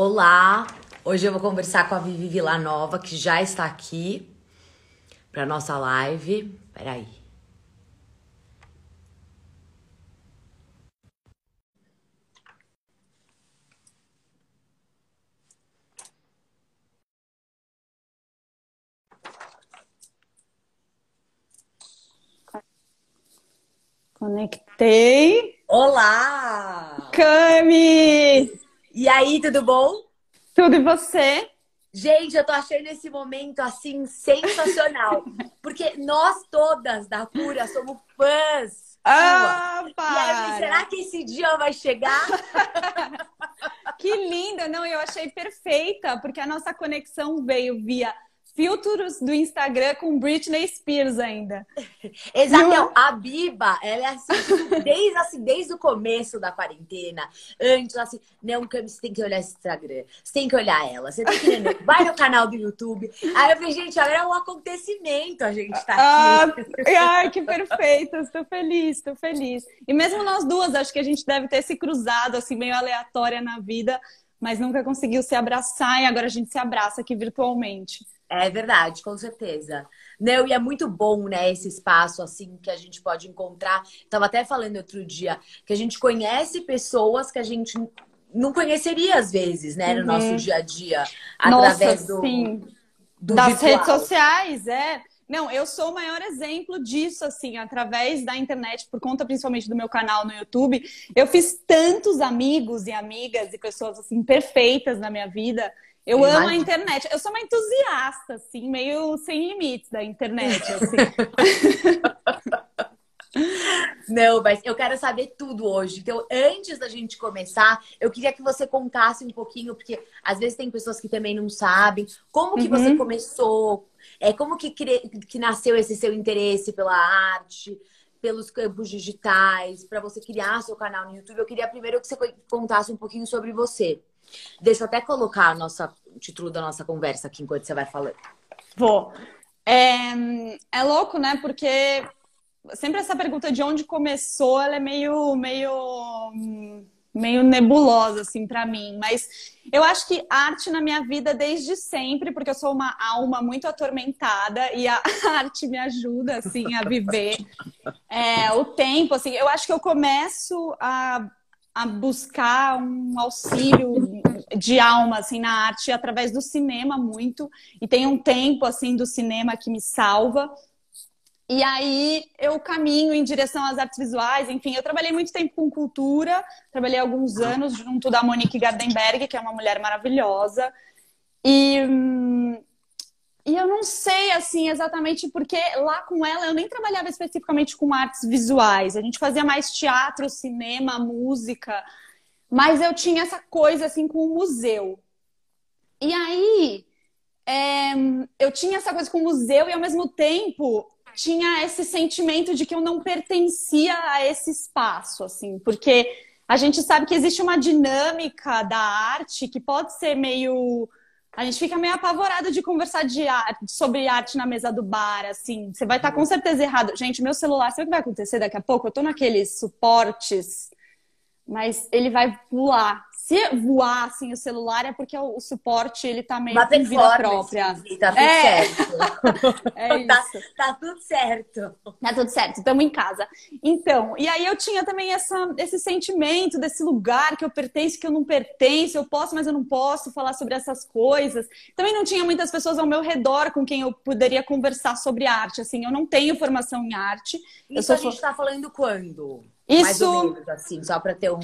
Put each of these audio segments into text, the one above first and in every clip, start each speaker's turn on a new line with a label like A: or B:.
A: Olá! Hoje eu vou conversar com a Vivi Villanova, que já está aqui para nossa live. Peraí.
B: Conectei.
A: Olá!
B: Cami!
A: E aí, tudo bom?
B: Tudo e você?
A: Gente, eu tô achando esse momento assim sensacional. porque nós todas da Cura somos fãs.
B: Ah,
A: aí, será que esse dia vai chegar?
B: Que linda! Não, eu achei perfeita, porque a nossa conexão veio via filtros do Instagram com Britney Spears ainda.
A: Exato.
B: Não
A: A Biba, ela é assim, desde, assim, desde o começo da quarentena, antes, assim, não, Cami, você tem que olhar esse Instagram, você tem que olhar ela, você tem que vai no canal do YouTube. Aí eu falei, gente, agora é um acontecimento a gente tá
B: Ah,
A: aqui.
B: ai, que perfeita! Estou feliz, estou feliz. E mesmo nós duas, acho que a gente deve ter se cruzado assim meio aleatória na vida, mas nunca conseguiu se abraçar e agora a gente se abraça aqui virtualmente.
A: É verdade, com certeza. Não, e é muito bom, né, esse espaço, assim, que a gente pode encontrar. Tava até falando outro dia, que a gente conhece pessoas que a gente não conheceria às vezes, né, no
B: Uhum.
A: nosso dia a dia, através
B: Nossa,
A: do,
B: sim.
A: do
B: das
A: virtual.
B: redes sociais, é. Não, eu sou o maior exemplo disso, assim, através da internet, por conta principalmente do meu canal no YouTube. Eu fiz tantos amigos e amigas e pessoas, assim, perfeitas na minha vida. Eu amo a internet. Eu sou uma entusiasta, assim, meio sem limites da internet, assim.
A: Não, mas eu quero saber tudo hoje. Então, antes da gente começar, eu queria que você contasse um pouquinho, porque às vezes tem pessoas que também não sabem, como que você
B: Uhum.
A: começou, é, como que, cre- que nasceu esse seu interesse pela arte, pelos campos digitais, para você criar seu canal no YouTube. Eu queria primeiro que você co- contasse um pouquinho sobre você. Deixa eu até colocar nossa, o título da nossa conversa aqui enquanto você vai falando.
B: Vou. É, é louco, né? Porque sempre essa pergunta de onde começou, ela é meio, meio, meio nebulosa, assim, pra mim. Mas eu acho que arte na minha vida desde sempre, porque eu sou uma alma muito atormentada e a arte me ajuda, assim, a viver é, o tempo, assim. Eu acho que eu começo a, a buscar um auxílio de alma, assim, na arte através do cinema muito. E tem um tempo, assim, do cinema que me salva. E aí eu caminho em direção às artes visuais, enfim, eu trabalhei muito tempo com cultura, trabalhei alguns anos junto da Monique Gardenberg, que é uma mulher maravilhosa. E, hum, e eu não sei assim exatamente porque lá com ela eu nem trabalhava especificamente com artes visuais. A gente fazia mais teatro, cinema, música, mas eu tinha essa coisa assim com o museu. E aí é, eu tinha essa coisa com o museu e ao mesmo tempo tinha esse sentimento de que eu não pertencia a esse espaço, assim, porque a gente sabe que existe uma dinâmica da arte que pode ser meio. A gente fica meio apavorado de conversar de arte, sobre arte na mesa do bar, assim. Você vai estar com certeza errado. Gente, meu celular, sabe o que vai acontecer daqui a pouco? Eu tô naqueles suportes, mas ele vai voar. Se voar assim o celular é porque o, o suporte ele tá meio
A: Uma
B: com vida própria.
A: Tá tudo
B: É.
A: certo.
B: É
A: Tá, tá tudo certo.
B: Tá tudo certo, estamos em casa. Então, e aí eu tinha também essa, esse sentimento desse lugar que eu pertenço, que eu não pertenço, eu posso, mas eu não posso falar sobre essas coisas. Também não tinha muitas pessoas ao meu redor com quem eu poderia conversar sobre arte. Assim, eu não tenho formação em arte. Eu
A: Isso a
B: sou
A: gente tá falando quando? Mais
B: Isso,
A: ou menos, assim, só pra ter um.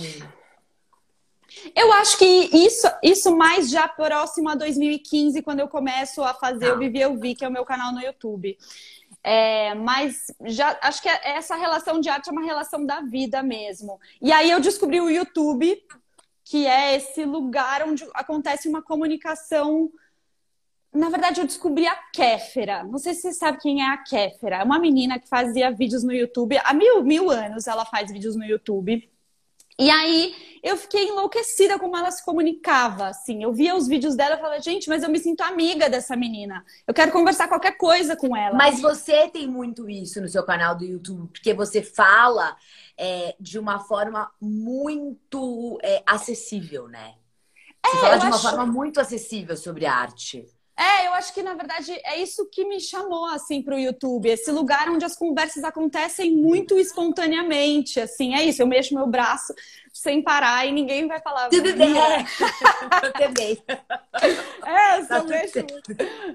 B: eu acho que isso, isso mais já próximo a 2015, quando eu começo a fazer
A: Tá.
B: o Vivi Eu Vi, que é o meu canal no YouTube. É, mas já acho que essa relação de arte é uma relação da vida mesmo. E aí eu descobri o YouTube, que é esse lugar onde acontece uma comunicação. Na verdade, eu descobri a Kéfera. Não sei se você sabe quem é a Kéfera. É uma menina que fazia vídeos no YouTube. Há mil, mil anos ela faz vídeos no YouTube. E aí eu fiquei enlouquecida como ela se comunicava, assim. Eu via os vídeos dela e falava, gente, mas eu me sinto amiga dessa menina. Eu quero conversar qualquer coisa com ela.
A: Mas você tem muito isso no seu canal do YouTube, porque você fala é, de uma forma muito é, acessível, né? Você é, fala de uma acho... forma muito acessível sobre arte.
B: É, eu acho que na verdade é isso que me chamou assim para o YouTube, esse lugar onde as conversas acontecem muito espontaneamente, assim, é isso. Eu mexo meu braço sem parar e ninguém vai falar.
A: Tudo bem, é. eu também.
B: É, eu só tá mexo.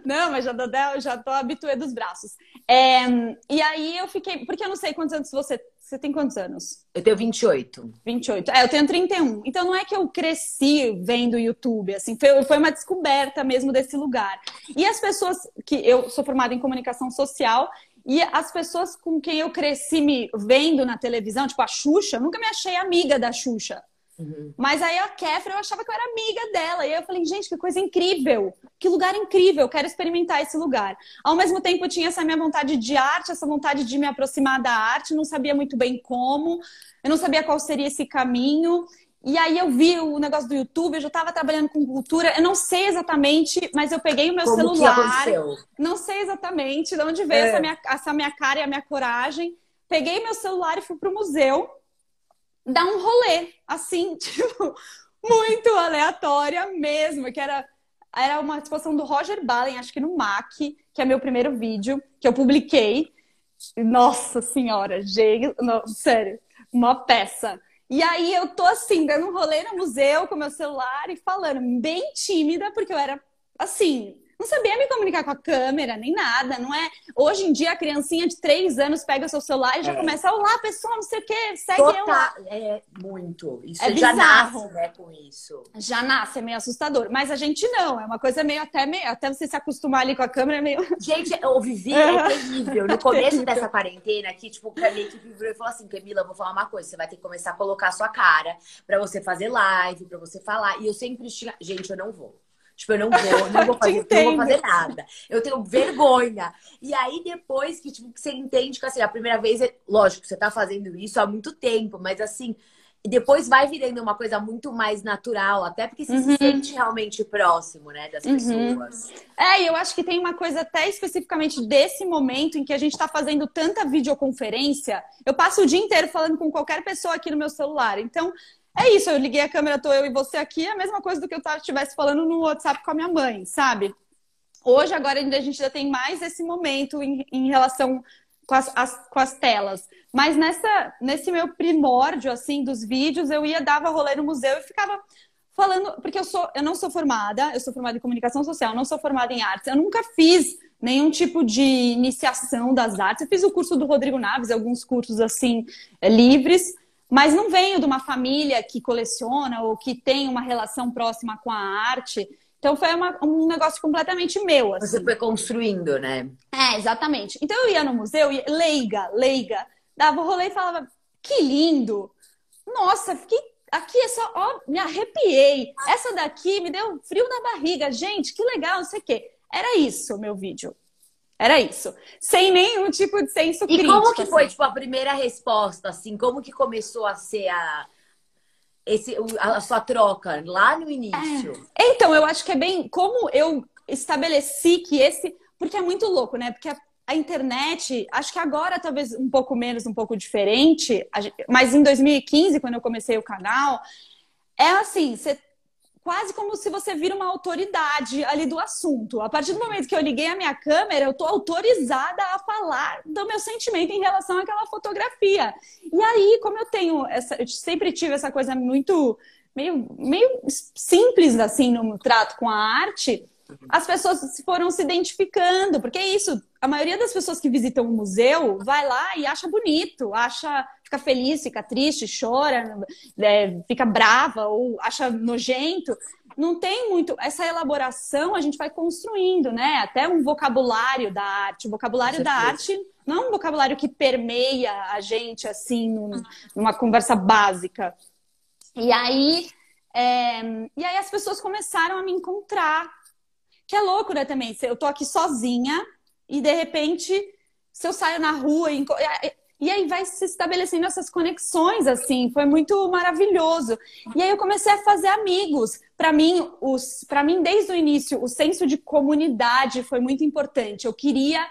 B: Não, mas já, já tô habituê dos braços. É, e aí eu fiquei, porque eu não sei quantos anos você você tem quantos anos?
A: Eu tenho 28.
B: 28. É, eu tenho 31. Então não é que eu cresci vendo YouTube, assim, foi, foi uma descoberta mesmo desse lugar. E as pessoas que eu sou formada em comunicação social e as pessoas com quem eu cresci me vendo na televisão, tipo a Xuxa, eu nunca me achei amiga da Xuxa. Uhum. Mas aí a Kéfera, eu achava que eu era amiga dela. E aí eu falei, gente, que coisa incrível. Que lugar incrível. Eu quero experimentar esse lugar. Ao mesmo tempo, eu tinha essa minha vontade de arte, essa vontade de me aproximar da arte. Não sabia muito bem como. Eu não sabia qual seria esse caminho. E aí eu vi o negócio do YouTube, eu já estava trabalhando com cultura. Eu não sei exatamente, mas eu peguei o meu
A: como
B: celular. Não sei exatamente de onde veio é. essa, minha, essa minha cara e a minha coragem. Peguei meu celular e fui pro museu dar um rolê, assim, tipo, muito aleatória mesmo, que era, era uma exposição do Roger Ballen, acho que no MAC, que é meu primeiro vídeo, que eu publiquei. Nossa senhora, gente, não, sério, uma peça. E aí eu tô assim, dando um rolê no museu com meu celular e falando, bem tímida, porque eu era assim, não sabia me comunicar com a câmera, nem nada, não é? Hoje em dia, a criancinha de três anos pega o seu celular e já é. começa, olá, pessoal, não sei o quê, segue Total, eu lá.
A: É, muito. Isso é já bizarro. nasce, né, com isso.
B: Já nasce, é meio assustador. Mas a gente não, é uma coisa meio até, meio, até você se acostumar ali com a câmera, é meio...
A: Gente, eu vivi, é terrível. No começo dessa quarentena aqui, tipo, a minha equipe virou e falou assim, Camila, eu vou falar uma coisa, você vai ter que começar a colocar a sua cara pra você fazer live, pra você falar. E eu sempre tinha, gente, eu não vou. Tipo, eu não vou, não vou fazer, não vou fazer nada. Eu tenho vergonha. E aí, depois que, tipo, que você entende que assim, a primeira vez, é... lógico, você tá fazendo isso há muito tempo, mas assim, depois vai virando uma coisa muito mais natural, até porque você uhum. se sente realmente próximo, né, das uhum. pessoas.
B: É, e eu acho que tem uma coisa até especificamente desse momento em que a gente está fazendo tanta videoconferência. Eu passo o dia inteiro falando com qualquer pessoa aqui no meu celular. Então, é isso, eu liguei a câmera, tô eu e você aqui, é a mesma coisa do que eu estivesse falando no WhatsApp com a minha mãe, sabe? Hoje, agora, a gente já tem mais esse momento em, em relação com as, as, com as telas. Mas nessa, nesse meu primórdio, assim, dos vídeos, eu ia, dava rolê no museu e ficava falando, porque eu sou, eu não sou formada, eu sou formada em comunicação social, não sou formada em artes, eu nunca fiz nenhum tipo de iniciação das artes. Eu fiz o curso do Rodrigo Naves, alguns cursos assim livres, mas não venho de uma família que coleciona ou que tem uma relação próxima com a arte. Então foi uma, um negócio completamente meu. Assim.
A: Você foi construindo, né?
B: É, exatamente. Então eu ia no museu, ia, leiga, leiga, dava o rolê e falava, que lindo! Nossa, fiquei. Aqui é só, ó, me arrepiei. Essa daqui me deu frio na barriga. Gente, que legal, não sei o quê. Era isso o meu vídeo. Era isso. Sem nenhum tipo de senso
A: e
B: crítico.
A: E como que foi, assim. tipo, a primeira resposta, assim? Como que começou a ser a... Esse, a sua troca lá no início?
B: É. Então, eu acho que é bem... Como eu estabeleci que esse... Porque é muito louco, né? Porque a, a internet, acho que agora talvez um pouco menos, um pouco diferente, mas em 2015, quando eu comecei o canal, é assim, você quase como se você vira uma autoridade ali do assunto. A partir do momento que eu liguei a minha câmera, eu tô autorizada a falar do meu sentimento em relação àquela fotografia. E aí, como eu tenho essa, eu sempre tive essa coisa muito meio, meio simples assim no trato com a arte, as pessoas foram se identificando, porque é isso, a maioria das pessoas que visitam o museu vai lá e acha bonito, acha, fica feliz, fica triste, chora, é, fica brava ou acha nojento. Não tem muito essa elaboração, a gente vai construindo, né? Até um vocabulário da arte. O vocabulário da arte não é um vocabulário que permeia a gente assim num, numa conversa básica. E aí, é, e aí as pessoas começaram a me encontrar que é louco, né, também. Eu tô aqui sozinha e de repente, se eu saio na rua e, aí vai se estabelecendo essas conexões, assim, foi muito maravilhoso. E aí eu comecei a fazer amigos. Para mim, os, para mim desde o início, o senso de comunidade foi muito importante. Eu queria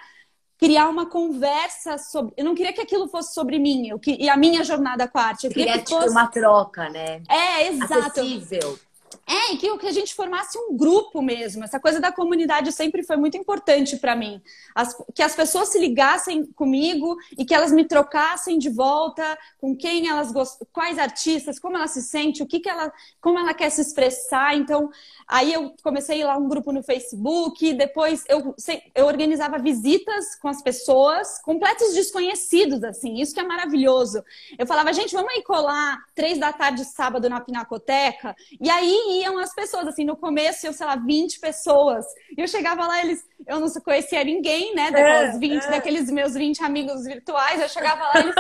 B: criar uma conversa sobre. Eu não queria que aquilo fosse sobre mim eu... e a minha jornada com a arte. Eu
A: queria,
B: queria
A: que fosse uma troca, né?
B: É, exato.
A: Acessível.
B: É, e que, que a gente formasse um grupo mesmo. Essa coisa da comunidade sempre foi muito importante para mim. As, que as pessoas se ligassem comigo e que elas me trocassem de volta com quem elas gostam, quais artistas, como ela se sente, o que, que ela, como ela quer se expressar. Então, aí eu comecei lá um grupo no Facebook, depois eu, eu organizava visitas com as pessoas, completos desconhecidos, assim, isso que é maravilhoso. Eu falava, gente, vamos aí colar três da tarde sábado na Pinacoteca, e aí iam as pessoas, assim, no começo eu sei lá, 20 pessoas. E eu chegava lá, eles, eu não conhecia ninguém, né? Daqueles é, 20, é. daqueles meus 20 amigos virtuais, eu chegava lá, eles,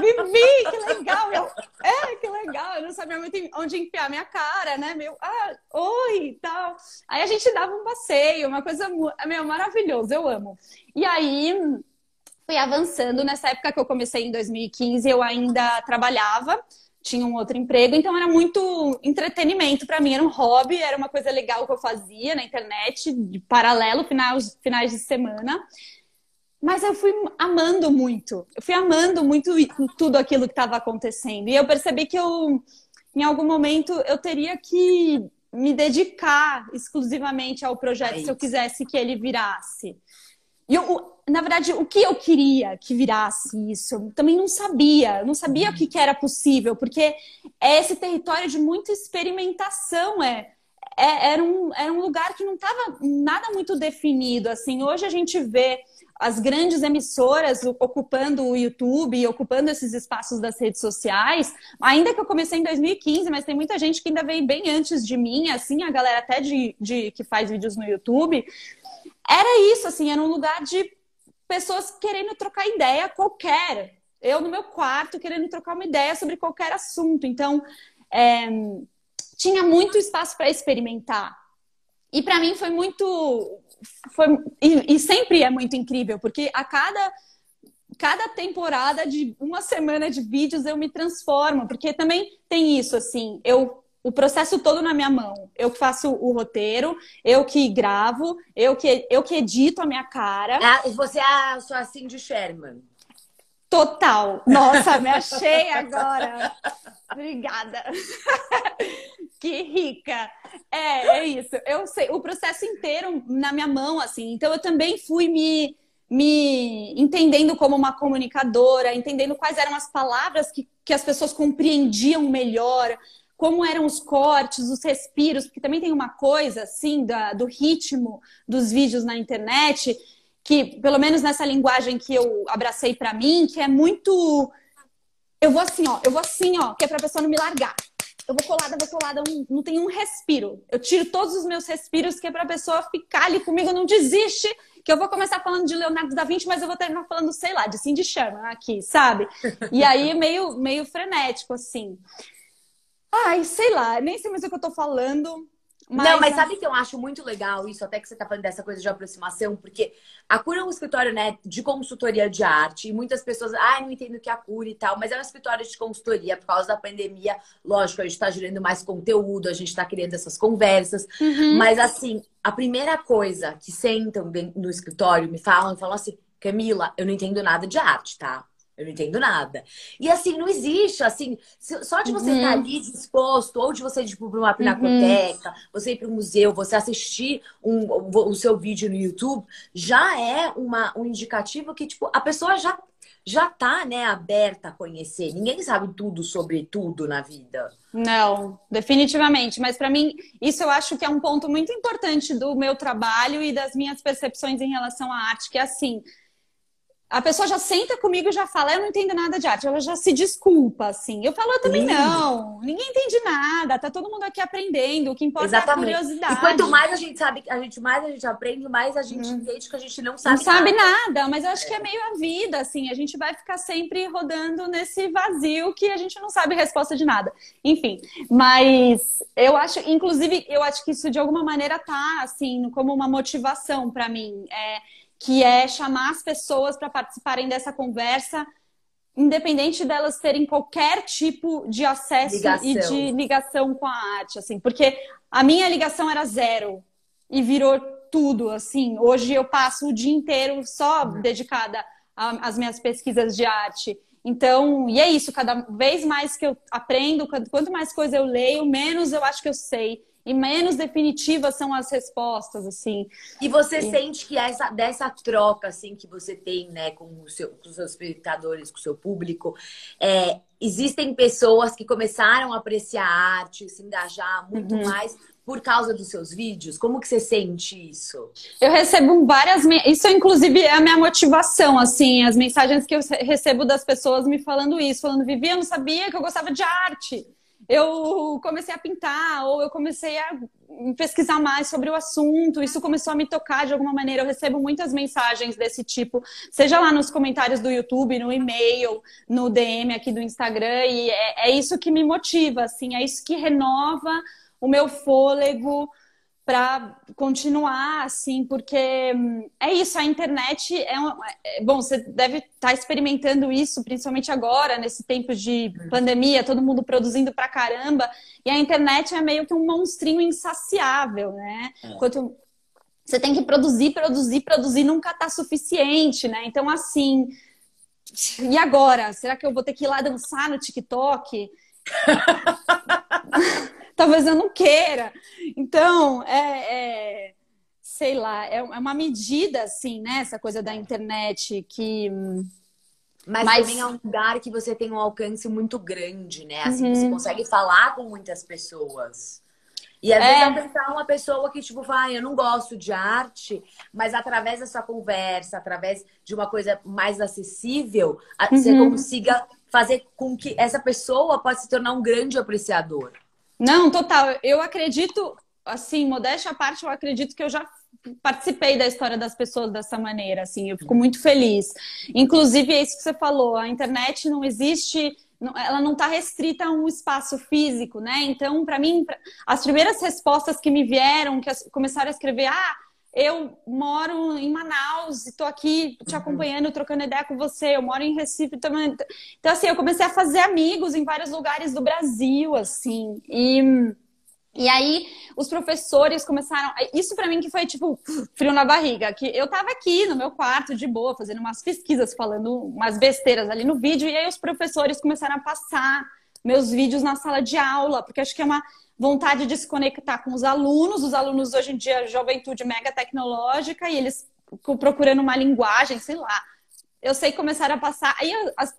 B: Vivi, que legal! Eu, é, que legal! Eu não sabia muito onde enfiar minha cara, né? Meu, ah, oi e tal. Aí a gente dava um passeio, uma coisa, meu, maravilhoso, eu amo. E aí fui avançando. Nessa época que eu comecei em 2015, eu ainda trabalhava tinha um outro emprego, então era muito entretenimento para mim, era um hobby, era uma coisa legal que eu fazia na internet, de paralelo, finais, finais de semana. Mas eu fui amando muito, eu fui amando muito tudo aquilo que estava acontecendo. E eu percebi que eu, em algum momento, eu teria que me dedicar exclusivamente ao projeto é se eu quisesse que ele virasse. E eu, na verdade, o que eu queria que virasse isso, eu também não sabia. Não sabia o que, que, era possível, porque é esse território de muita experimentação, é, é era, um, era um lugar que não estava nada muito definido. Assim, hoje a gente vê as grandes emissoras ocupando o YouTube, ocupando esses espaços das redes sociais. Ainda que eu comecei em 2015, mas tem muita gente que ainda veio bem antes de mim, assim, a galera até de, de que faz vídeos no YouTube era isso, assim, era um lugar de pessoas querendo trocar ideia qualquer. Eu no meu quarto querendo trocar uma ideia sobre qualquer assunto. Então, é, tinha muito espaço para experimentar. E para mim foi muito. Foi, e, e sempre é muito incrível, porque a cada cada temporada de uma semana de vídeos eu me transformo, porque também tem isso assim, eu o processo todo na minha mão. Eu que faço o roteiro, eu que gravo, eu que, eu que edito a minha cara.
A: Ah, você é a sua Cindy Sherman.
B: Total. Nossa, me achei agora. Obrigada. que rica. É, é isso. Eu sei, o processo inteiro na minha mão, assim. Então eu também fui me me entendendo como uma comunicadora, entendendo quais eram as palavras que, que as pessoas compreendiam melhor, como eram os cortes, os respiros, porque também tem uma coisa assim da, do ritmo dos vídeos na internet, que pelo menos nessa linguagem que eu abracei para mim, que é muito eu vou assim, ó, eu vou assim, ó, que é pra pessoa não me largar. Eu vou colada, vou colada, não tem um respiro. Eu tiro todos os meus respiros, que é pra pessoa ficar ali comigo, não desiste, que eu vou começar falando de Leonardo da Vinci, mas eu vou terminar falando, sei lá, de Cindy Sherman aqui, sabe? E aí meio, meio frenético, assim. Ai, sei lá, nem sei mais o que eu tô falando.
A: Mas... Não, mas sabe que eu acho muito legal isso, até que você tá falando dessa coisa de aproximação, porque a Cura é um escritório, né, de consultoria de arte, e muitas pessoas, ah, não entendo o que é a Cura e tal, mas é um escritório de consultoria por causa da pandemia. Lógico, a gente tá gerando mais conteúdo, a gente tá criando essas conversas, uhum. mas assim, a primeira coisa que sentam no escritório me falam, falam assim, Camila, eu não entendo nada de arte, tá? Eu não entendo nada. E assim, não existe, assim, só de você uhum. estar ali disposto, ou de você ir tipo, para uma pinacoteca, uhum. você ir para um museu, você assistir um, o seu vídeo no YouTube, já é uma, um indicativo que, tipo, a pessoa já, já tá, né, aberta a conhecer. Ninguém sabe tudo sobre tudo na vida.
B: Não, definitivamente. Mas para mim, isso eu acho que é um ponto muito importante do meu trabalho e das minhas percepções em relação à arte, que é assim a pessoa já senta comigo e já fala, eu não entendo nada de arte. Ela já se desculpa, assim. Eu falo, eu também Lindo. não. Ninguém entende nada. Tá todo mundo aqui aprendendo. O que importa Exatamente. é a curiosidade.
A: E quanto mais a gente sabe, a gente mais a gente aprende, mais a gente hum. entende que a gente não sabe
B: Não sabe nada, mas eu acho é. que é meio a vida, assim. A gente vai ficar sempre rodando nesse vazio que a gente não sabe resposta de nada. Enfim, mas eu acho, inclusive, eu acho que isso de alguma maneira tá, assim, como uma motivação para mim. É que é chamar as pessoas para participarem dessa conversa, independente delas terem qualquer tipo de acesso ligação. e de ligação com a arte, assim, porque a minha ligação era zero e virou tudo, assim. Hoje eu passo o dia inteiro só uhum. dedicada às minhas pesquisas de arte Então, e é isso, cada vez mais que eu aprendo, quanto mais coisa eu leio, menos eu acho que eu sei e menos definitivas são as respostas, assim.
A: E você e... sente que essa, dessa troca, assim, que você tem, né, com, seu, com os seus espectadores, com o seu público, é, existem pessoas que começaram a apreciar a arte, se engajar muito uhum. mais por causa dos seus vídeos? Como que você sente isso?
B: Eu recebo várias... Isso, inclusive, é a minha motivação, assim. As mensagens que eu recebo das pessoas me falando isso. Falando, Vivi, eu não sabia que eu gostava de arte eu comecei a pintar ou eu comecei a pesquisar mais sobre o assunto. Isso começou a me tocar de alguma maneira. Eu recebo muitas mensagens desse tipo, seja lá nos comentários do YouTube, no e-mail, no DM aqui do Instagram. E é, é isso que me motiva, assim, é isso que renova o meu fôlego para continuar assim, porque hum, é isso, a internet é, um, é bom, você deve estar tá experimentando isso, principalmente agora, nesse tempo de pandemia, todo mundo produzindo pra caramba, e a internet é meio que um monstrinho insaciável, né? É. Quanto você tem que produzir, produzir, produzir, nunca tá suficiente, né? Então, assim, e agora? Será que eu vou ter que ir lá dançar no TikTok? talvez eu não queira. Então, é, é sei lá, é, é uma medida, assim, né? Essa coisa da internet que.
A: Mas, Mas, também é um lugar que você tem um alcance muito grande, né? Assim, uhum. você consegue falar com muitas pessoas. E às é. vezes pensar uma pessoa que, tipo, vai, ah, eu não gosto de arte, mas através dessa conversa, através de uma coisa mais acessível, uhum. você consiga fazer com que essa pessoa possa se tornar um grande apreciador.
B: Não, total. Eu acredito, assim, modéstia à parte, eu acredito que eu já participei da história das pessoas dessa maneira, assim, eu fico muito feliz. Inclusive, é isso que você falou, a internet não existe, ela não está restrita a um espaço físico, né? Então, para mim, as primeiras respostas que me vieram, que começaram a escrever, ah, eu moro em Manaus e estou aqui te uhum. acompanhando, trocando ideia com você. Eu moro em Recife também. Então, assim, eu comecei a fazer amigos em vários lugares do Brasil, assim. E, e aí, os professores começaram. Isso para mim que foi, tipo, frio na barriga. Que eu tava aqui no meu quarto, de boa, fazendo umas pesquisas, falando umas besteiras ali no vídeo. E aí, os professores começaram a passar meus vídeos na sala de aula, porque acho que é uma vontade de se conectar com os alunos. Os alunos hoje em dia, juventude mega tecnológica, e eles procurando uma linguagem, sei lá. Eu sei que começaram a passar. Aí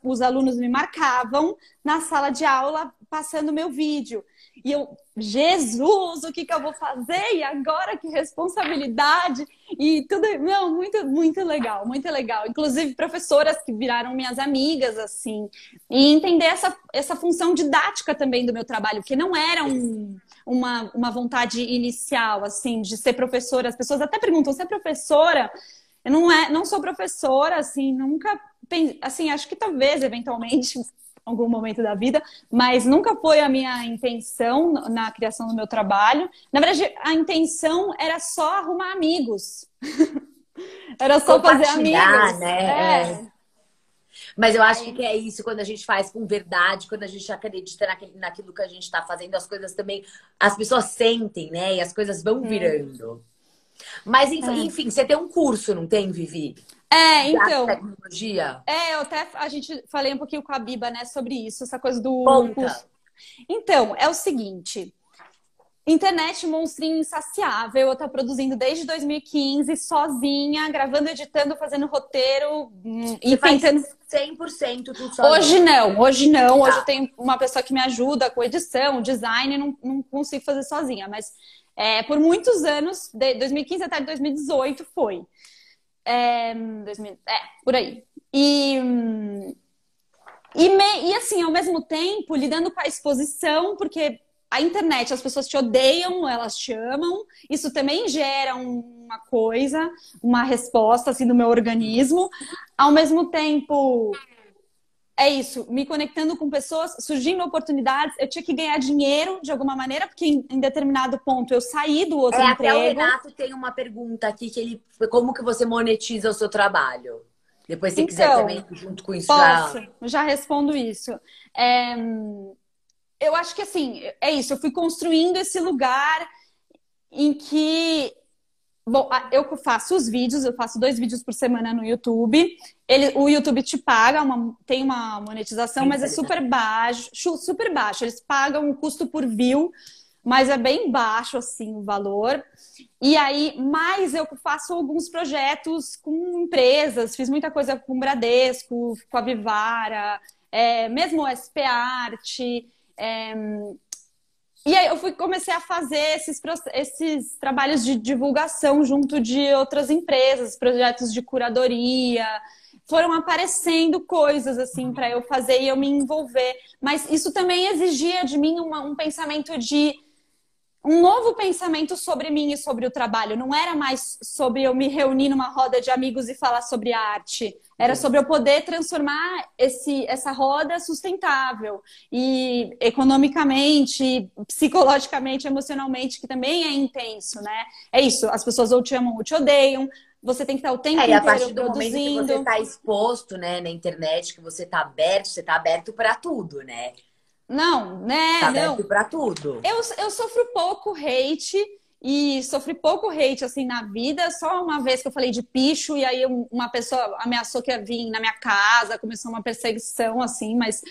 B: os alunos me marcavam na sala de aula passando meu vídeo. E eu, Jesus, o que, que eu vou fazer? E agora que responsabilidade! E tudo, não, muito, muito legal, muito legal. Inclusive, professoras que viraram minhas amigas, assim. E entender essa, essa função didática também do meu trabalho, que não era um, uma, uma vontade inicial, assim, de ser professora. As pessoas até perguntam, você é professora? Eu não, é, não sou professora, assim, nunca assim, acho que talvez, eventualmente, algum momento da vida, mas nunca foi a minha intenção na criação do meu trabalho. Na verdade, a intenção era só arrumar amigos. era só fazer amigos.
A: Né? É. é. Mas eu acho que é isso, quando a gente faz com verdade, quando a gente acredita naquilo, naquilo que a gente está fazendo, as coisas também, as pessoas sentem, né? E as coisas vão virando. Mas, enfim, é. enfim, você tem um curso, não tem, Vivi?
B: É, então. Tecnologia? É, eu até a gente falei um pouquinho com a Biba, né, sobre isso, essa coisa do.
A: Conta.
B: Então, é o seguinte. Internet monstrinho insaciável. Eu tô produzindo desde 2015, sozinha, gravando, editando, fazendo roteiro
A: hum, e tentando. 100% tudo sozinho.
B: Hoje não, hoje não. Tá. Hoje eu tenho uma pessoa que me ajuda com edição, design, não, não consigo fazer sozinha. Mas é, por muitos anos, de 2015 até 2018, foi. É, 2000, é por aí. E, e, me, e assim, ao mesmo tempo, lidando com a exposição, porque a internet, as pessoas te odeiam, elas te amam, isso também gera uma coisa, uma resposta assim do meu organismo. Ao mesmo tempo, é isso, me conectando com pessoas, surgindo oportunidades, eu tinha que ganhar dinheiro de alguma maneira, porque em, em determinado ponto eu saí do outro é, emprego.
A: Até o Renato tem uma pergunta aqui que ele, como que você monetiza o seu trabalho? Depois, se então, quiser também, junto com isso,
B: posso, já... já respondo isso. É, eu acho que assim, é isso, eu fui construindo esse lugar em que Bom, eu faço os vídeos, eu faço dois vídeos por semana no YouTube. Ele, o YouTube te paga, uma, tem uma monetização, mas é super baixo, super baixo. Eles pagam o custo por view, mas é bem baixo assim o valor. E aí, mais eu faço alguns projetos com empresas, fiz muita coisa com o Bradesco, com a Vivara, é, mesmo o SP Arte. É, e aí eu fui, comecei a fazer esses, esses trabalhos de divulgação junto de outras empresas, projetos de curadoria. Foram aparecendo coisas assim para eu fazer e eu me envolver. Mas isso também exigia de mim uma, um pensamento de um novo pensamento sobre mim e sobre o trabalho. Não era mais sobre eu me reunir numa roda de amigos e falar sobre arte. Era sobre eu poder transformar esse, essa roda sustentável. E economicamente, psicologicamente, emocionalmente, que também é intenso, né? É isso. As pessoas ou te amam ou te odeiam. Você tem que estar o tempo é, inteiro produzindo. a partir do momento
A: que você está exposto, né, na internet, que você está aberto, você está aberto para tudo, né?
B: Não, né?
A: Tá
B: não.
A: pra tudo.
B: Eu, eu sofro pouco hate e sofri pouco hate assim na vida. Só uma vez que eu falei de picho e aí uma pessoa ameaçou que ia vir na minha casa, começou uma perseguição assim, mas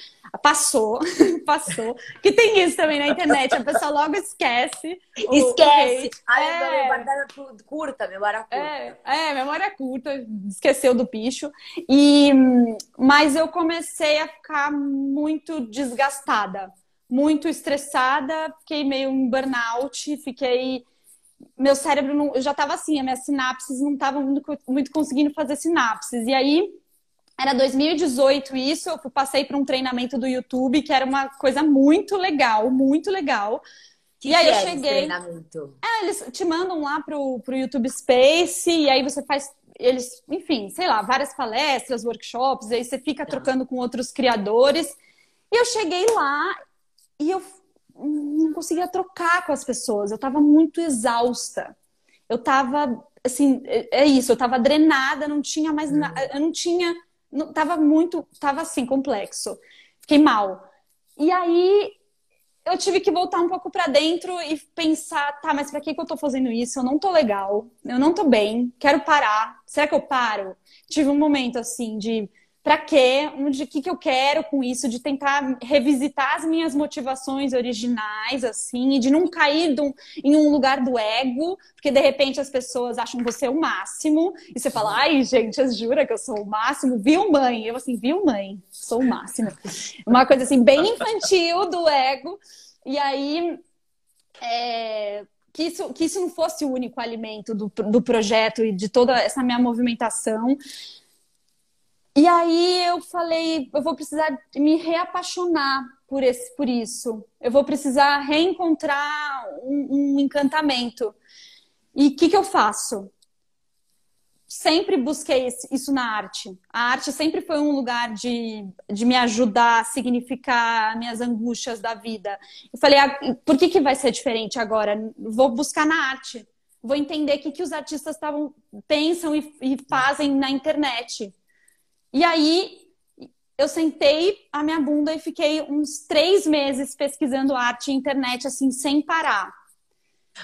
B: passou, passou. Que tem isso também na internet, a pessoa logo esquece.
A: Esquece. Ai, é... memória curta, memória curta.
B: É, é, memória curta, esqueceu do picho. E mas eu comecei a ficar muito desgastada muito estressada, fiquei meio em burnout, fiquei meu cérebro não, eu já estava assim, as minhas sinapses não estavam muito, muito conseguindo fazer sinapses. E aí era 2018 isso, eu passei por um treinamento do YouTube que era uma coisa muito legal, muito legal.
A: Que e aí que eu é cheguei. Treinamento?
B: É, eles te mandam lá pro, pro YouTube Space e aí você faz eles, enfim, sei lá, várias palestras, workshops, aí você fica tá. trocando com outros criadores. E eu cheguei lá e eu não conseguia trocar com as pessoas. Eu estava muito exausta. Eu estava assim, é, é isso, eu estava drenada, não tinha mais nada, uhum. eu não tinha, não, tava muito, tava assim complexo. Fiquei mal. E aí eu tive que voltar um pouco para dentro e pensar, tá, mas para que que eu tô fazendo isso? Eu não tô legal, eu não tô bem, quero parar. Será que eu paro? Tive um momento assim de para quê, de que, que eu quero com isso, de tentar revisitar as minhas motivações originais, assim, e de não cair do, em um lugar do ego, porque de repente as pessoas acham você o máximo, e você fala, ai, gente, jura que eu sou o máximo? Viu, mãe? Eu assim, viu, mãe? Sou o máximo. Uma coisa assim, bem infantil do ego. E aí. É, que isso, que isso não fosse o único alimento do, do projeto e de toda essa minha movimentação. E aí eu falei, eu vou precisar me reapaixonar por, esse, por isso. Eu vou precisar reencontrar um, um encantamento. E o que, que eu faço? Sempre busquei isso na arte. A arte sempre foi um lugar de, de me ajudar a significar minhas angústias da vida. Eu falei, ah, por que, que vai ser diferente agora? Vou buscar na arte. Vou entender o que, que os artistas tavam, pensam e, e fazem na internet. E aí eu sentei a minha bunda e fiquei uns três meses pesquisando arte e internet, assim, sem parar.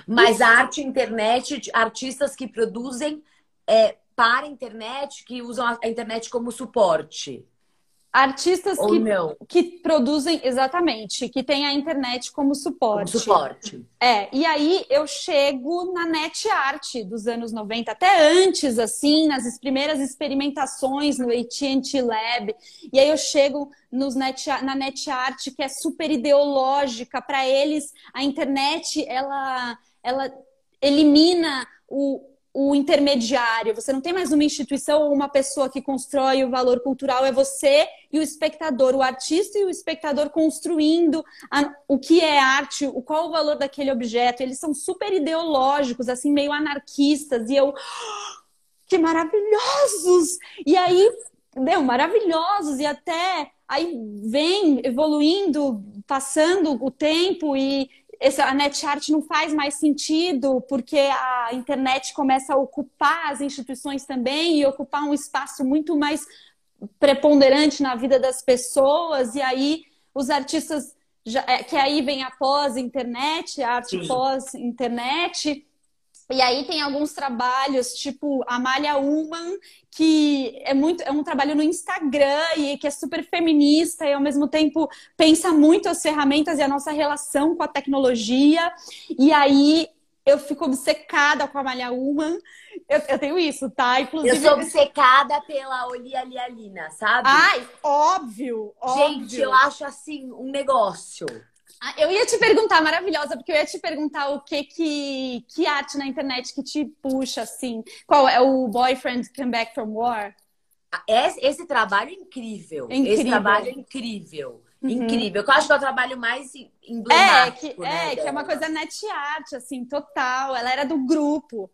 A: Mas a arte internet, artistas que produzem é, para a internet, que usam a internet como suporte.
B: Artistas que, que produzem, exatamente, que tem a internet como suporte.
A: Como suporte.
B: É, e aí eu chego na net art dos anos 90, até antes, assim, nas primeiras experimentações no AT&T Lab. E aí eu chego nos net, na net art, que é super ideológica. Para eles, a internet, ela, ela elimina o, o intermediário, você não tem mais uma instituição ou uma pessoa que constrói o valor cultural, é você e o espectador, o artista e o espectador construindo a, o que é arte, o qual o valor daquele objeto. Eles são super ideológicos, assim, meio anarquistas, e eu. Que maravilhosos! E aí, deu maravilhosos, e até aí vem evoluindo, passando o tempo e esse, a NetArt não faz mais sentido porque a internet começa a ocupar as instituições também e ocupar um espaço muito mais preponderante na vida das pessoas. E aí os artistas já, é, que aí vem após internet, a arte pós internet E aí tem alguns trabalhos, tipo Amália Uman, que é muito é um trabalho no Instagram e que é super feminista e ao mesmo tempo pensa muito as ferramentas e a nossa relação com a tecnologia. E aí eu fico obcecada com a Amália Uman. Eu, eu, tenho isso, tá?
A: Inclusive. Eu sou obcecada pela Olia Lialina, sabe?
B: Ai, óbvio, óbvio.
A: Gente, eu acho assim um negócio.
B: Ah, eu ia te perguntar, maravilhosa, porque eu ia te perguntar o que que, que arte na internet que te puxa, assim. Qual é o Boyfriend Come Back From War?
A: Ah, esse, esse trabalho é incrível. É incrível. Esse trabalho é incrível. Uhum. Incrível. Eu acho que é o trabalho mais emblemático.
B: É, que, né, é, que é uma coisa net art, assim, total. Ela era do grupo.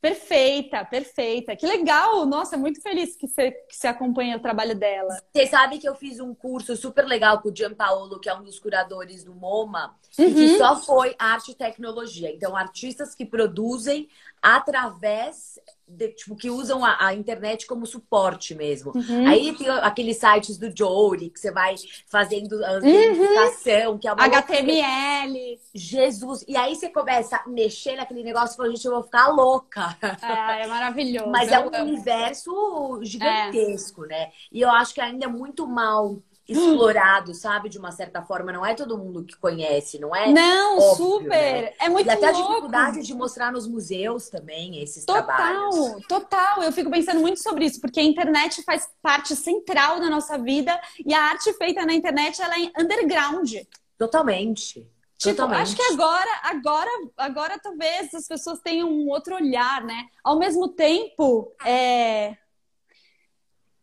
B: Perfeita, perfeita. Que legal! Nossa, muito feliz que você, que você acompanha o trabalho dela.
A: Você sabe que eu fiz um curso super legal com o Gianpaolo, que é um dos curadores do MoMA, uhum. que só foi arte e tecnologia. Então, artistas que produzem através de, tipo, que usam a, a, internet como suporte mesmo. Uhum. Aí tem aqueles sites do Jory, que você vai fazendo a
B: uhum. que é uma HTML.
A: Loucura. Jesus. E aí você começa a mexer naquele negócio e fala, gente, eu vou ficar louca.
B: É, é maravilhoso.
A: Mas é um universo gigantesco, é. né? E eu acho que ainda é muito mal explorado, sabe? De uma certa forma. Não é todo mundo que conhece, não é?
B: Não, óbvio, super. Né? É muito E
A: até
B: louco.
A: a dificuldade de mostrar nos museus também esses
B: total,
A: trabalhos.
B: Total, total. Eu fico pensando muito sobre isso, porque a internet faz parte central da nossa vida e a arte feita na internet, ela é underground.
A: Totalmente.
B: Tipo,
A: Totalmente.
B: acho que agora, agora, agora talvez as pessoas tenham um outro olhar, né? Ao mesmo tempo, é,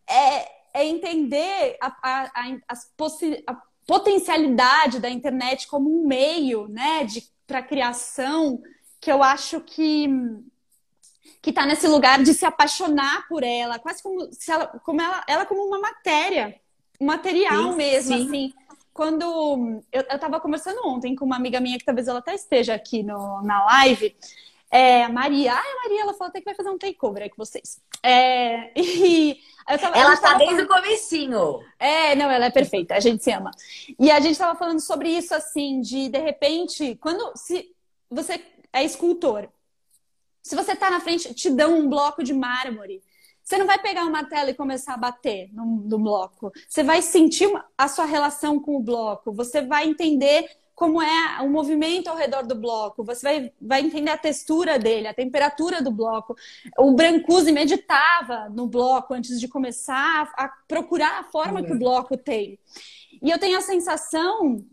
B: é é entender a, a, a, a potencialidade da internet como um meio né, para criação, que eu acho que que está nesse lugar de se apaixonar por ela, quase como se ela, como ela, ela como uma matéria, um material sim, mesmo, sim. assim. Quando eu, estava conversando ontem com uma amiga minha que talvez ela até esteja aqui no, na live, é, a Maria, ah, a Maria, ela falou até que vai fazer um takeover aí com vocês. É, e
A: Tava, ela tá desde falando... o comecinho.
B: É, não, ela é perfeita, a gente se ama. E a gente estava falando sobre isso, assim, de de repente, quando se você é escultor, se você tá na frente, te dão um bloco de mármore, você não vai pegar uma tela e começar a bater no, no bloco. Você vai sentir a sua relação com o bloco, você vai entender como é o movimento ao redor do bloco, você vai, vai entender a textura dele, a temperatura do bloco. O Brancusi meditava no bloco antes de começar a, procurar a forma que o bloco tem. E eu tenho a sensação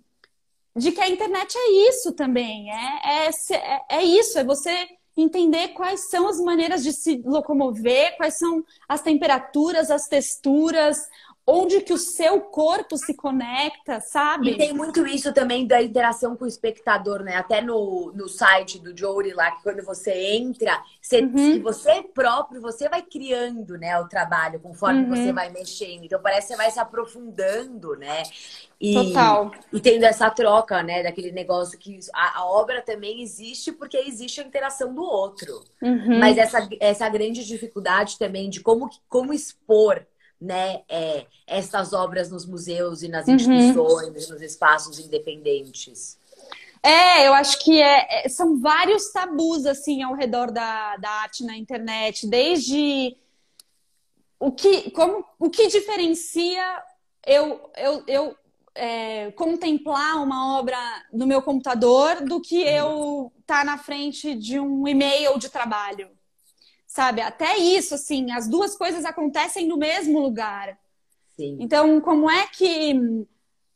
B: de que a internet é isso também. É, é, é isso, é você entender quais são as maneiras de se locomover, quais são as temperaturas, as texturas, onde que o seu corpo se conecta, sabe?
A: E tem muito isso também da interação com o espectador, né? Até no, no site do Jory lá, que quando você entra, você, uhum. você próprio, você vai criando, né, o trabalho conforme uhum. você vai mexendo. Então parece que você vai se aprofundando, né? E,
B: Total.
A: E tendo essa troca, né, daquele negócio que a, a obra também existe porque existe a interação do outro. Uhum. Mas essa, essa grande dificuldade também de como, como expor né, é, essas obras nos museus e nas uhum. instituições, uhum. nos espaços independentes?
B: É, eu acho que é, é, são vários tabus assim ao redor da, da arte na internet, desde o que, como, o que diferencia eu, eu, eu é, contemplar uma obra no meu computador do que eu estar tá na frente de um e-mail de trabalho sabe? Até isso, assim, as duas coisas acontecem no mesmo lugar.
A: Sim.
B: Então, como é que.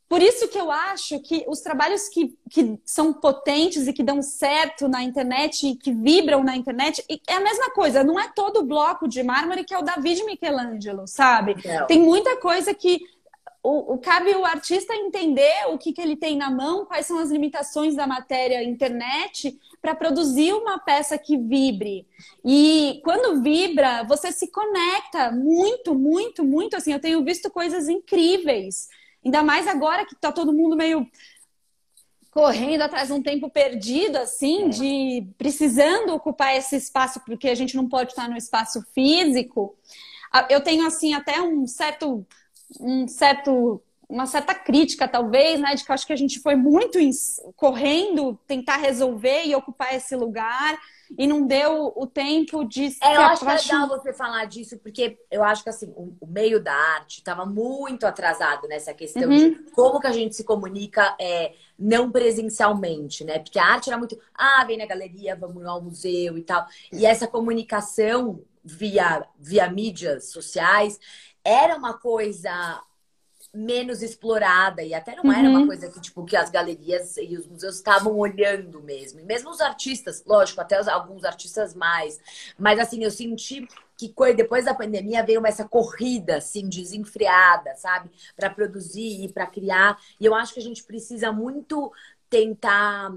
B: Por isso que eu acho que os trabalhos que, que são potentes e que dão certo na internet e que vibram na internet, é a mesma coisa, não é todo bloco de mármore que é o David de Michelangelo, sabe? Não. Tem muita coisa que o, o, cabe o artista entender o que, que ele tem na mão, quais são as limitações da matéria internet para produzir uma peça que vibre. E quando vibra, você se conecta muito, muito, muito. Assim, eu tenho visto coisas incríveis. Ainda mais agora que está todo mundo meio correndo atrás de um tempo perdido, assim, é. de precisando ocupar esse espaço, porque a gente não pode estar no espaço físico. Eu tenho, assim, até um certo um certo uma certa crítica, talvez, né? De que acho que a gente foi muito correndo tentar resolver e ocupar esse lugar e não deu o tempo de
A: É, eu acho legal você falar disso, porque eu acho que assim, o, o meio da arte estava muito atrasado nessa questão uhum. de como que a gente se comunica é, não presencialmente, né? Porque a arte era muito, ah, vem na galeria, vamos ao museu e tal. E essa comunicação via, via mídias sociais era uma coisa menos explorada e até não uhum. era uma uhum. coisa que tipo que as galerias e os museus estavam olhando mesmo. E mesmo os artistas, lógico, até os, alguns artistas mais, mas assim, eu senti que depois da pandemia veio essa corrida assim desenfreada, sabe, para produzir e para criar. E eu acho que a gente precisa muito tentar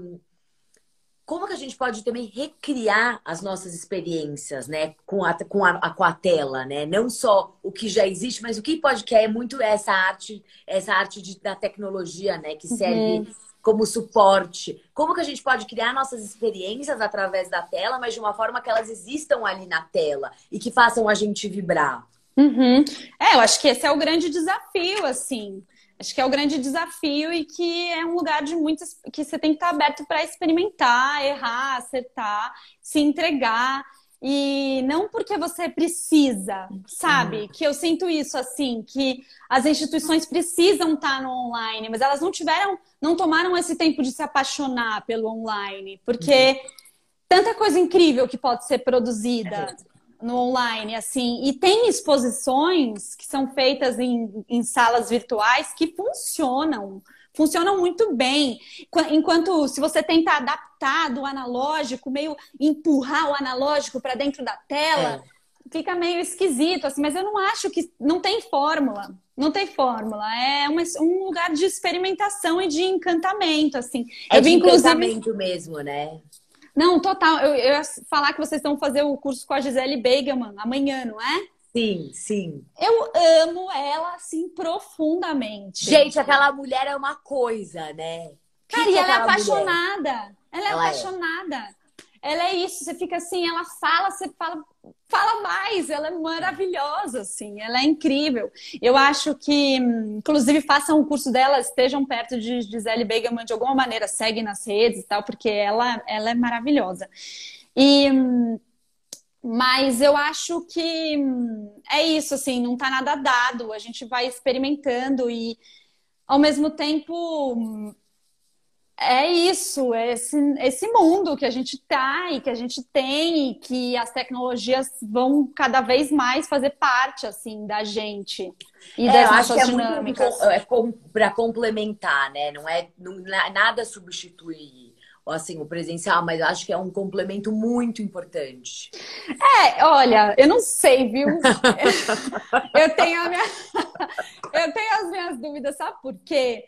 A: como que a gente pode também recriar as nossas experiências, né, com a, com a, com a tela, né? Não só o que já existe, mas o que pode que é muito essa arte, essa arte de, da tecnologia, né, que serve uhum. como suporte. Como que a gente pode criar nossas experiências através da tela, mas de uma forma que elas existam ali na tela e que façam a gente vibrar?
B: Uhum. É, eu acho que esse é o grande desafio, assim. Acho que é o grande desafio e que é um lugar de muitas que você tem que estar aberto para experimentar, errar, acertar, se entregar. E não porque você precisa, sabe? Uhum. Que eu sinto isso assim, que as instituições precisam estar no online, mas elas não tiveram, não tomaram esse tempo de se apaixonar pelo online, porque uhum. tanta coisa incrível que pode ser produzida. É no online, assim, e tem exposições que são feitas em, em salas virtuais que funcionam, funcionam muito bem. Enquanto se você tenta adaptar do analógico, meio empurrar o analógico para dentro da tela, é. fica meio esquisito, assim, mas eu não acho que não tem fórmula. Não tem fórmula, é uma, um lugar de experimentação e de encantamento, assim.
A: É eu vi, de encantamento inclusive... mesmo, né?
B: Não, total. Eu, eu ia falar que vocês estão fazer o curso com a Gisele Beigeman amanhã, não é?
A: Sim, sim.
B: Eu amo ela, assim, profundamente.
A: Gente, aquela mulher é uma coisa, né?
B: Cara, que e que é ela é apaixonada. Mulher? Ela é ela é. apaixonada. É ela é isso, você fica assim, ela fala, você fala, fala mais, ela é maravilhosa, assim, ela é incrível. Eu acho que, inclusive, façam o curso dela, estejam perto de Gisele Beigaman de alguma maneira, segue nas redes e tal, porque ela, ela é maravilhosa. E mas eu acho que é isso, assim, não tá nada dado, a gente vai experimentando e ao mesmo tempo é isso, é esse, esse mundo que a gente tá e que a gente tem e que as tecnologias vão cada vez mais fazer parte assim da gente e é, das nossas
A: é
B: dinâmicas.
A: Muito, é para complementar, né? Não é não, nada substituir assim o presencial, mas eu acho que é um complemento muito importante.
B: É, olha, eu não sei, viu? eu tenho minha eu tenho as minhas dúvidas, sabe por quê?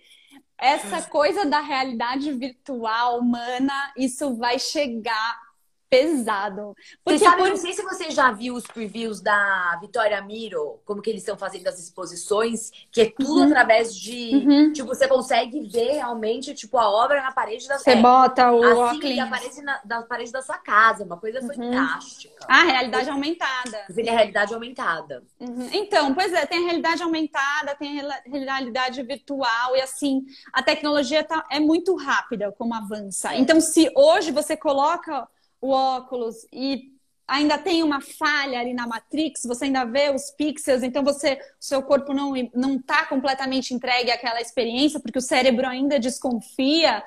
B: Essa coisa da realidade virtual humana, isso vai chegar pesado.
A: Porque Você sabe, por... não sei se você já viu os previews da Vitória Miro, como que eles estão fazendo as exposições, que é tudo uhum. através de, uhum. tipo, você consegue ver realmente, tipo, a obra na parede da...
B: Você é, bota o
A: assim, da parede, na, da parede da sua casa, uma coisa uhum. fantástica.
B: Ah, realidade aumentada.
A: Tem a realidade aumentada.
B: Uhum. Então, pois é, tem a realidade aumentada, tem a realidade virtual, e assim, a tecnologia tá, é muito rápida como avança. Então, se hoje você coloca o óculos e ainda tem uma falha ali na Matrix, você ainda vê os pixels, então você, seu corpo não não está completamente entregue àquela experiência, porque o cérebro ainda desconfia.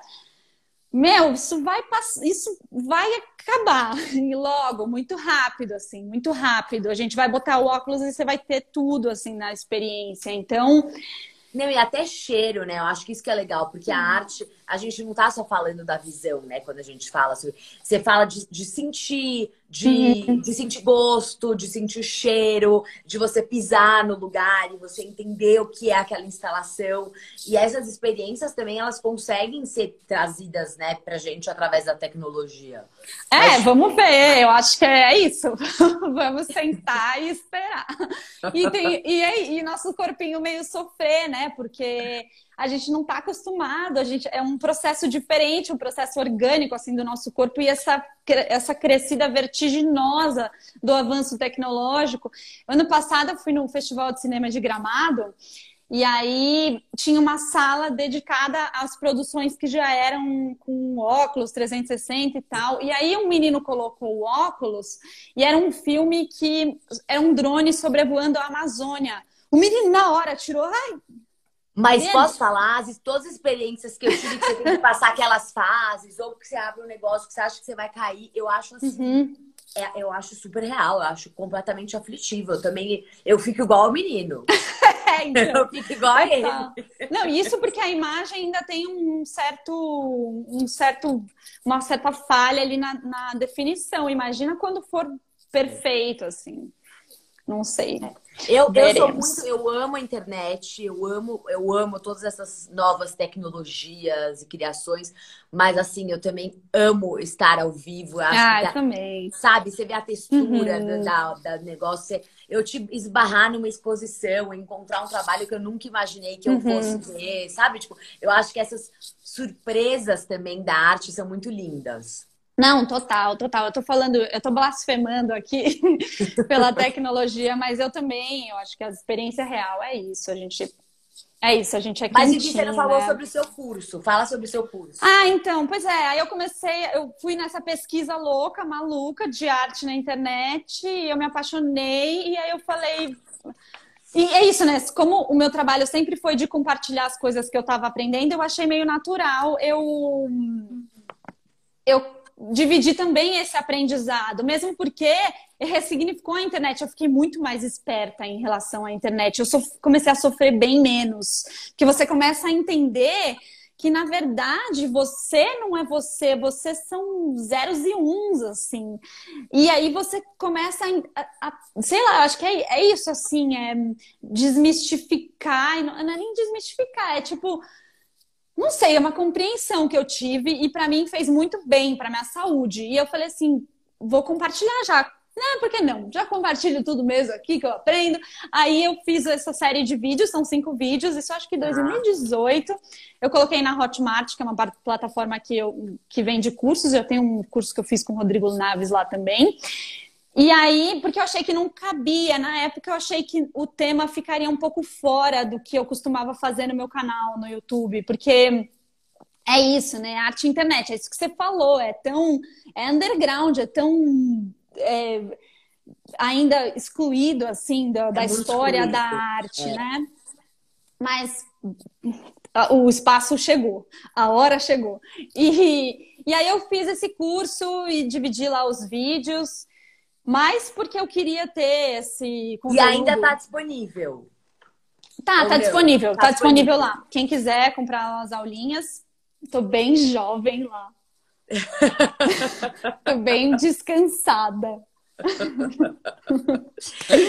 B: Meu, isso vai isso vai acabar e logo, muito rápido assim, muito rápido. A gente vai botar o óculos e você vai ter tudo assim na experiência. Então,
A: não, e até cheiro, né? Eu acho que isso que é legal, porque a arte, a gente não tá só falando da visão, né? Quando a gente fala sobre. Você fala de, de sentir, de, uhum. de sentir gosto, de sentir cheiro, de você pisar no lugar e você entender o que é aquela instalação. E essas experiências também, elas conseguem ser trazidas, né, pra gente através da tecnologia.
B: É, Mas... vamos ver. Eu acho que é isso. vamos sentar e esperar. E, tem, e, e nosso corpinho meio sofrer, né? Porque a gente não está acostumado, a gente é um processo diferente, um processo orgânico assim do nosso corpo e essa essa crescida vertiginosa do avanço tecnológico. Ano passado eu fui no Festival de Cinema de Gramado E aí tinha uma sala dedicada às produções que já eram com óculos 360 e tal. E aí um menino colocou o óculos e era um filme que era um drone sobrevoando a Amazônia. O menino na hora tirou, ai,
A: mas posso falar, as, todas as experiências que eu tive que você tem que passar aquelas fases, ou que você abre um negócio que você acha que você vai cair, eu acho assim. Uhum. É, eu acho super real, eu acho completamente aflitivo. Eu também eu fico igual o menino.
B: é, então. Eu fico igual a ele. Não, isso porque a imagem ainda tem um certo, um certo, uma certa falha ali na, na definição. Imagina quando for perfeito, assim. Não sei.
A: É. Eu, eu sou muito, eu amo a internet, eu amo, eu amo todas essas novas tecnologias e criações, mas assim, eu também amo estar ao vivo.
B: Ah, eu também.
A: Sabe, você vê a textura uhum. da, da negócio, eu te esbarrar numa exposição, encontrar um trabalho que eu nunca imaginei que eu uhum. fosse ver, sabe? Tipo, eu acho que essas surpresas também da arte são muito lindas.
B: Não, total, total. Eu tô falando, eu tô blasfemando aqui pela tecnologia, mas eu também, eu acho que a experiência real é isso. A gente é isso, a gente é
A: Mas e você não falou né? sobre o seu curso? Fala sobre o seu curso.
B: Ah, então, pois é. Aí eu comecei, eu fui nessa pesquisa louca, maluca, de arte na internet, e eu me apaixonei, e aí eu falei. E é isso, né? Como o meu trabalho sempre foi de compartilhar as coisas que eu estava aprendendo, eu achei meio natural eu. Eu dividir também esse aprendizado, mesmo porque ressignificou a internet. Eu fiquei muito mais esperta em relação à internet. Eu comecei a sofrer bem menos. Que você começa a entender que, na verdade, você não é você, você são zeros e uns, assim. E aí você começa a, a, a sei lá, acho que é, é isso, assim, é desmistificar, não, não é nem desmistificar, é tipo não sei, é uma compreensão que eu tive e para mim fez muito bem para minha saúde. E eu falei assim, vou compartilhar já. Não, por que não? Já compartilho tudo mesmo aqui que eu aprendo. Aí eu fiz essa série de vídeos, são cinco vídeos, isso acho que em 2018. Eu coloquei na Hotmart, que é uma plataforma que, eu, que vende cursos. Eu tenho um curso que eu fiz com o Rodrigo Naves lá também. E aí, porque eu achei que não cabia, na época eu achei que o tema ficaria um pouco fora do que eu costumava fazer no meu canal no YouTube, porque é isso, né? Arte e internet, é isso que você falou, é tão. É underground, é tão. É, ainda excluído, assim, da, é da história excluído. da arte, é. né? Mas o espaço chegou, a hora chegou. E, e aí eu fiz esse curso e dividi lá os vídeos mas porque eu queria ter esse
A: conteúdo. E ainda está disponível.
B: Tá, Ou tá disponível. Tá, tá disponível, lá. Quem quiser comprar as aulinhas, tô bem jovem lá. tô bem descansada.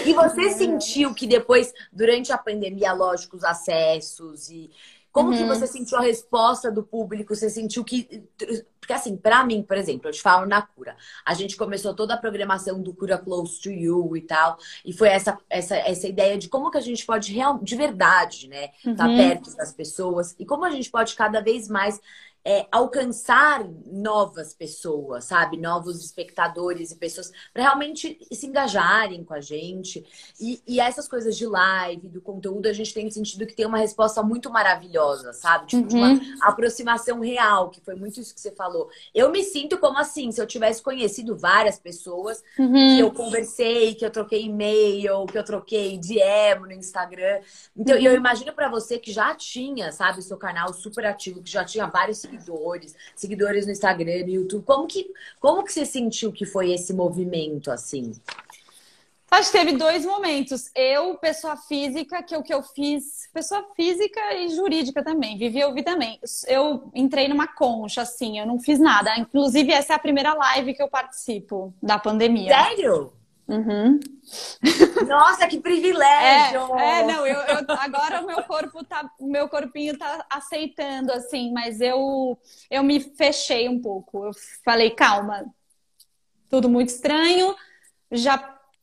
A: e você sentiu que depois, durante a pandemia, lógico, os acessos e como uhum. que você sentiu a resposta do público? Você sentiu que. Porque, assim, para mim, por exemplo, eu te falo na cura. A gente começou toda a programação do Cura Close to You e tal. E foi essa, essa, essa ideia de como que a gente pode, real, de verdade, né? Tá uhum. Estar perto das pessoas. E como a gente pode cada vez mais é, alcançar novas pessoas, sabe? Novos espectadores e pessoas para realmente se engajarem com a gente. E, e, essas coisas de live, do conteúdo, a gente tem sentido que tem uma resposta muito maravilhosa, sabe? Tipo, uhum. de uma aproximação real, que foi muito isso que você falou. Eu me sinto como assim, se eu tivesse conhecido várias pessoas uhum. que eu conversei, que eu troquei e-mail, que eu troquei DM no Instagram. Então, uhum. eu imagino para você que já tinha, sabe, o seu canal super ativo, que já tinha vários seguidores, seguidores no Instagram, no YouTube. Como que, como que você sentiu que foi esse movimento, assim?
B: Acho que teve dois momentos. Eu, pessoa física, que é o que eu fiz, pessoa física e jurídica também, vivi e ouvi também. Eu entrei numa concha, assim, eu não fiz nada. Inclusive, essa é a primeira live que eu participo da pandemia.
A: Sério?
B: Uhum.
A: Nossa, que privilégio!
B: É, é não, eu, eu, agora o meu corpo tá, o meu corpinho tá aceitando, assim, mas eu, eu me fechei um pouco. Eu falei, calma, tudo muito estranho, já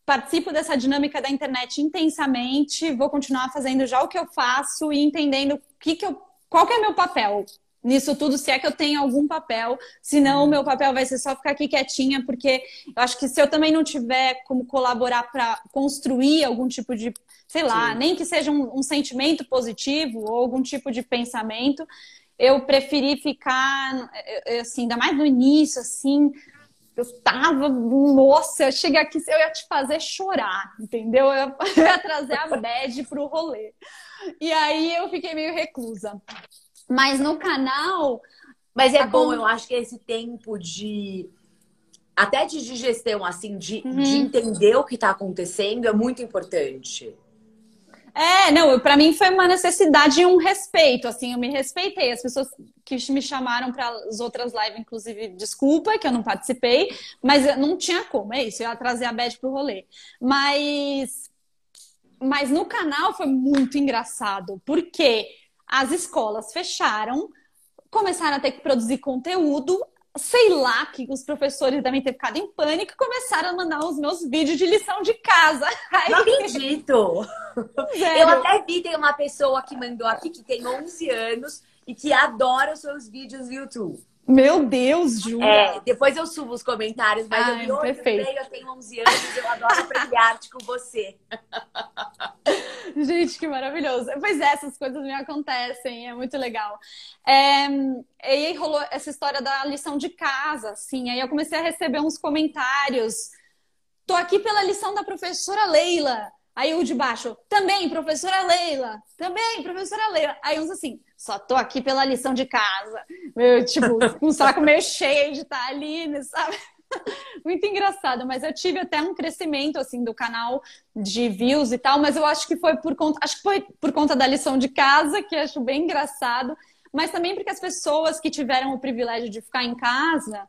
B: participo dessa dinâmica da internet intensamente, vou continuar fazendo já o que eu faço e entendendo o que, que eu, qual que é meu papel nisso tudo, se é que eu tenho algum papel. Senão, o meu papel vai ser só ficar aqui quietinha, porque eu acho que se eu também não tiver como colaborar para construir algum tipo de, sei lá, Sim. nem que seja um, um sentimento positivo ou algum tipo de pensamento, eu preferi ficar, assim, ainda mais no início, assim, eu tava, nossa, cheguei aqui, eu ia te fazer chorar, entendeu? Eu ia trazer a bad pro rolê. E aí eu fiquei meio reclusa. Mas no canal.
A: Mas é bom, eu acho que esse tempo de. Até de digestão, assim, de, uhum. de entender o que está acontecendo é muito importante.
B: É, não, para mim foi uma necessidade e um respeito, assim, eu me respeitei. As pessoas que me chamaram para as outras lives, inclusive, desculpa que eu não participei, mas não tinha como, é isso, eu ia trazer a Beth pro rolê. Mas mas no canal foi muito engraçado, porque as escolas fecharam, começaram a ter que produzir conteúdo. Sei lá que os professores devem ter ficado em pânico e começaram a mandar os meus vídeos de lição de casa.
A: Aí... Não acredito! Eu até vi, tem uma pessoa que mandou aqui que tem 11 anos e que adora os seus vídeos no YouTube.
B: Meu Deus, Ju! É,
A: depois eu subo os comentários, mas Ai, eu vi perfeito. eu tenho 11 anos, eu adoro aprender arte com você.
B: Gente, que maravilhoso. Pois é, essas coisas me acontecem, é muito legal. É, e aí rolou essa história da lição de casa, assim, aí eu comecei a receber uns comentários. Tô aqui pela lição da professora Leila. Aí o de baixo, também, professora Leila. Também, professora Leila. Aí uns assim, só tô aqui pela lição de casa. Meu, tipo, um saco meio cheio de estar tá ali, né, sabe? Muito engraçado, mas eu tive até um crescimento assim do canal de views e tal, mas eu acho que foi por conta, acho que foi por conta da lição de casa, que acho bem engraçado, mas também porque as pessoas que tiveram o privilégio de ficar em casa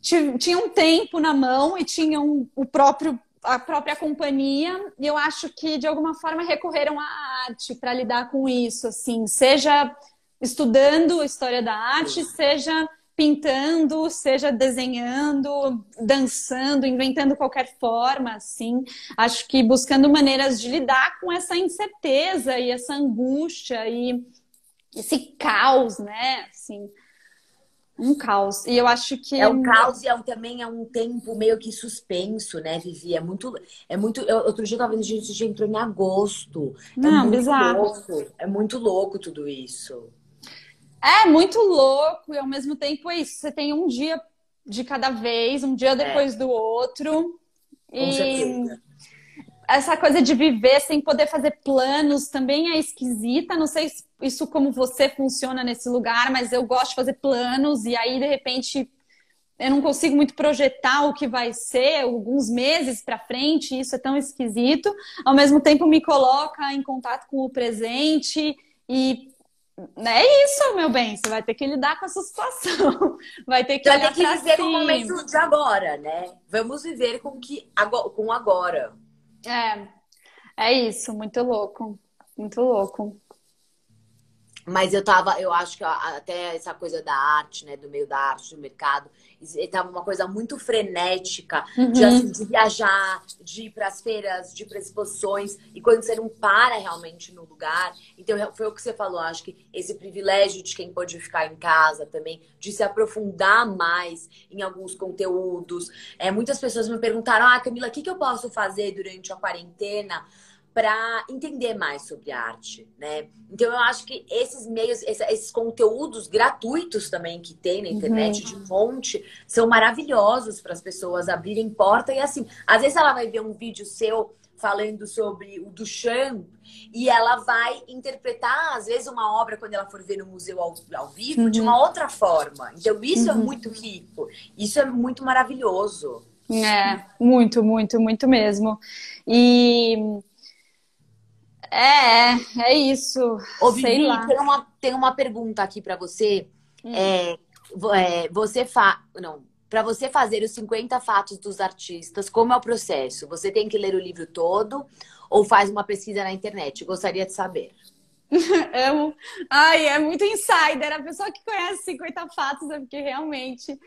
B: tinham tempo na mão e tinham o próprio a própria companhia, e eu acho que de alguma forma recorreram à arte para lidar com isso, assim, seja estudando história da arte, seja pintando, seja desenhando, dançando, inventando qualquer forma, assim. Acho que buscando maneiras de lidar com essa incerteza e essa angústia e esse caos, né? Assim, um caos. E eu acho que.
A: É um caos e é um, também é um tempo meio que suspenso, né, Vivi? É muito. É muito eu, outro dia eu tava vendo, a gente já entrou em agosto. É
B: Não,
A: muito
B: bizarro.
A: Louco. É muito louco tudo isso.
B: É muito louco e ao mesmo tempo é isso. Você tem um dia de cada vez, um dia depois é. do outro.
A: Com e certeza.
B: Essa coisa de viver sem poder fazer planos também é esquisita. Não sei isso como você funciona nesse lugar, mas eu gosto de fazer planos e aí de repente eu não consigo muito projetar o que vai ser alguns meses para frente, isso é tão esquisito. Ao mesmo tempo me coloca em contato com o presente e é isso, meu bem. Você vai ter que lidar com essa situação. Vai ter que,
A: vai ter que viver com o momento de agora, né? Vamos viver com que com agora.
B: É, é isso. Muito louco, muito louco.
A: Mas eu tava, eu acho que até essa coisa da arte, né, do meio da arte, do mercado, tava uma coisa muito frenética uhum. de, assim, de, viajar, de ir para as feiras, de ir para exposições, e quando você não para realmente no lugar. Então, foi o que você falou, acho que esse privilégio de quem pode ficar em casa também, de se aprofundar mais em alguns conteúdos. É, muitas pessoas me perguntaram: ah, Camila, o que, que eu posso fazer durante a quarentena? Para entender mais sobre arte, né? Então eu acho que esses meios, esses conteúdos gratuitos também que tem na internet uhum. de monte são maravilhosos para as pessoas abrirem porta e assim, às vezes ela vai ver um vídeo seu falando sobre o Duchamp e ela vai interpretar às vezes uma obra quando ela for ver no museu ao, ao vivo uhum. de uma outra forma. Então isso é uhum. é muito rico, isso é muito maravilhoso.
B: É, muito, muito, muito mesmo. E é, é isso.
A: Ô, Vivi. Tem, uma, tem uma pergunta aqui para você. Hum. É, é, você fa... Não, para você fazer os 50 fatos dos artistas, como é o processo? Você tem que ler o livro todo ou faz uma pesquisa na internet? Gostaria de saber.
B: Amo. Ai, é muito insider. A pessoa que conhece 50 Fatos é porque realmente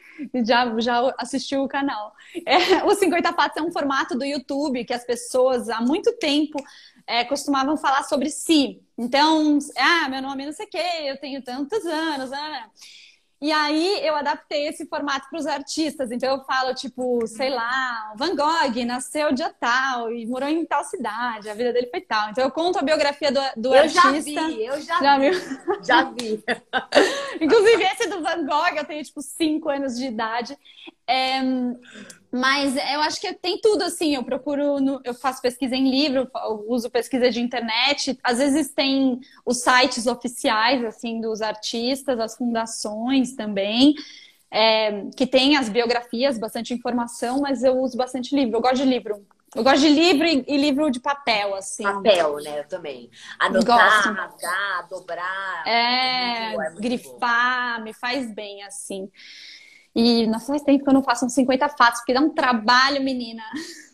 B: já, já assistiu o canal. É, o 50 Fatos é um formato do YouTube que as pessoas há muito tempo é, costumavam falar sobre si. Então, ah, meu nome é não sei o quê, eu tenho tantos anos. Né? E aí eu adaptei esse formato para os artistas. Então eu falo, tipo, sei lá, Van Gogh nasceu dia tal e morou em tal cidade, a vida dele foi tal. Então eu conto a biografia do, do
A: eu
B: artista.
A: Eu já vi, eu já, já vi. Já vi.
B: Inclusive esse do Van Gogh, eu tenho tipo 5 anos de idade. É, mas eu acho que tem tudo assim. Eu procuro, no, eu faço pesquisa em livro, uso pesquisa de internet. Às vezes tem os sites oficiais assim dos artistas, as fundações também, é, que tem as biografias, bastante informação. Mas eu uso bastante livro. Eu gosto de livro. Eu gosto de livro e, e livro de papel, assim.
A: Papel, né? Eu também. Anotar, rasgar, dobrar.
B: É, é grifar, bom. me faz bem, assim. E, nossa, faz tempo que eu não faço uns 50 fatos, porque dá um trabalho, menina.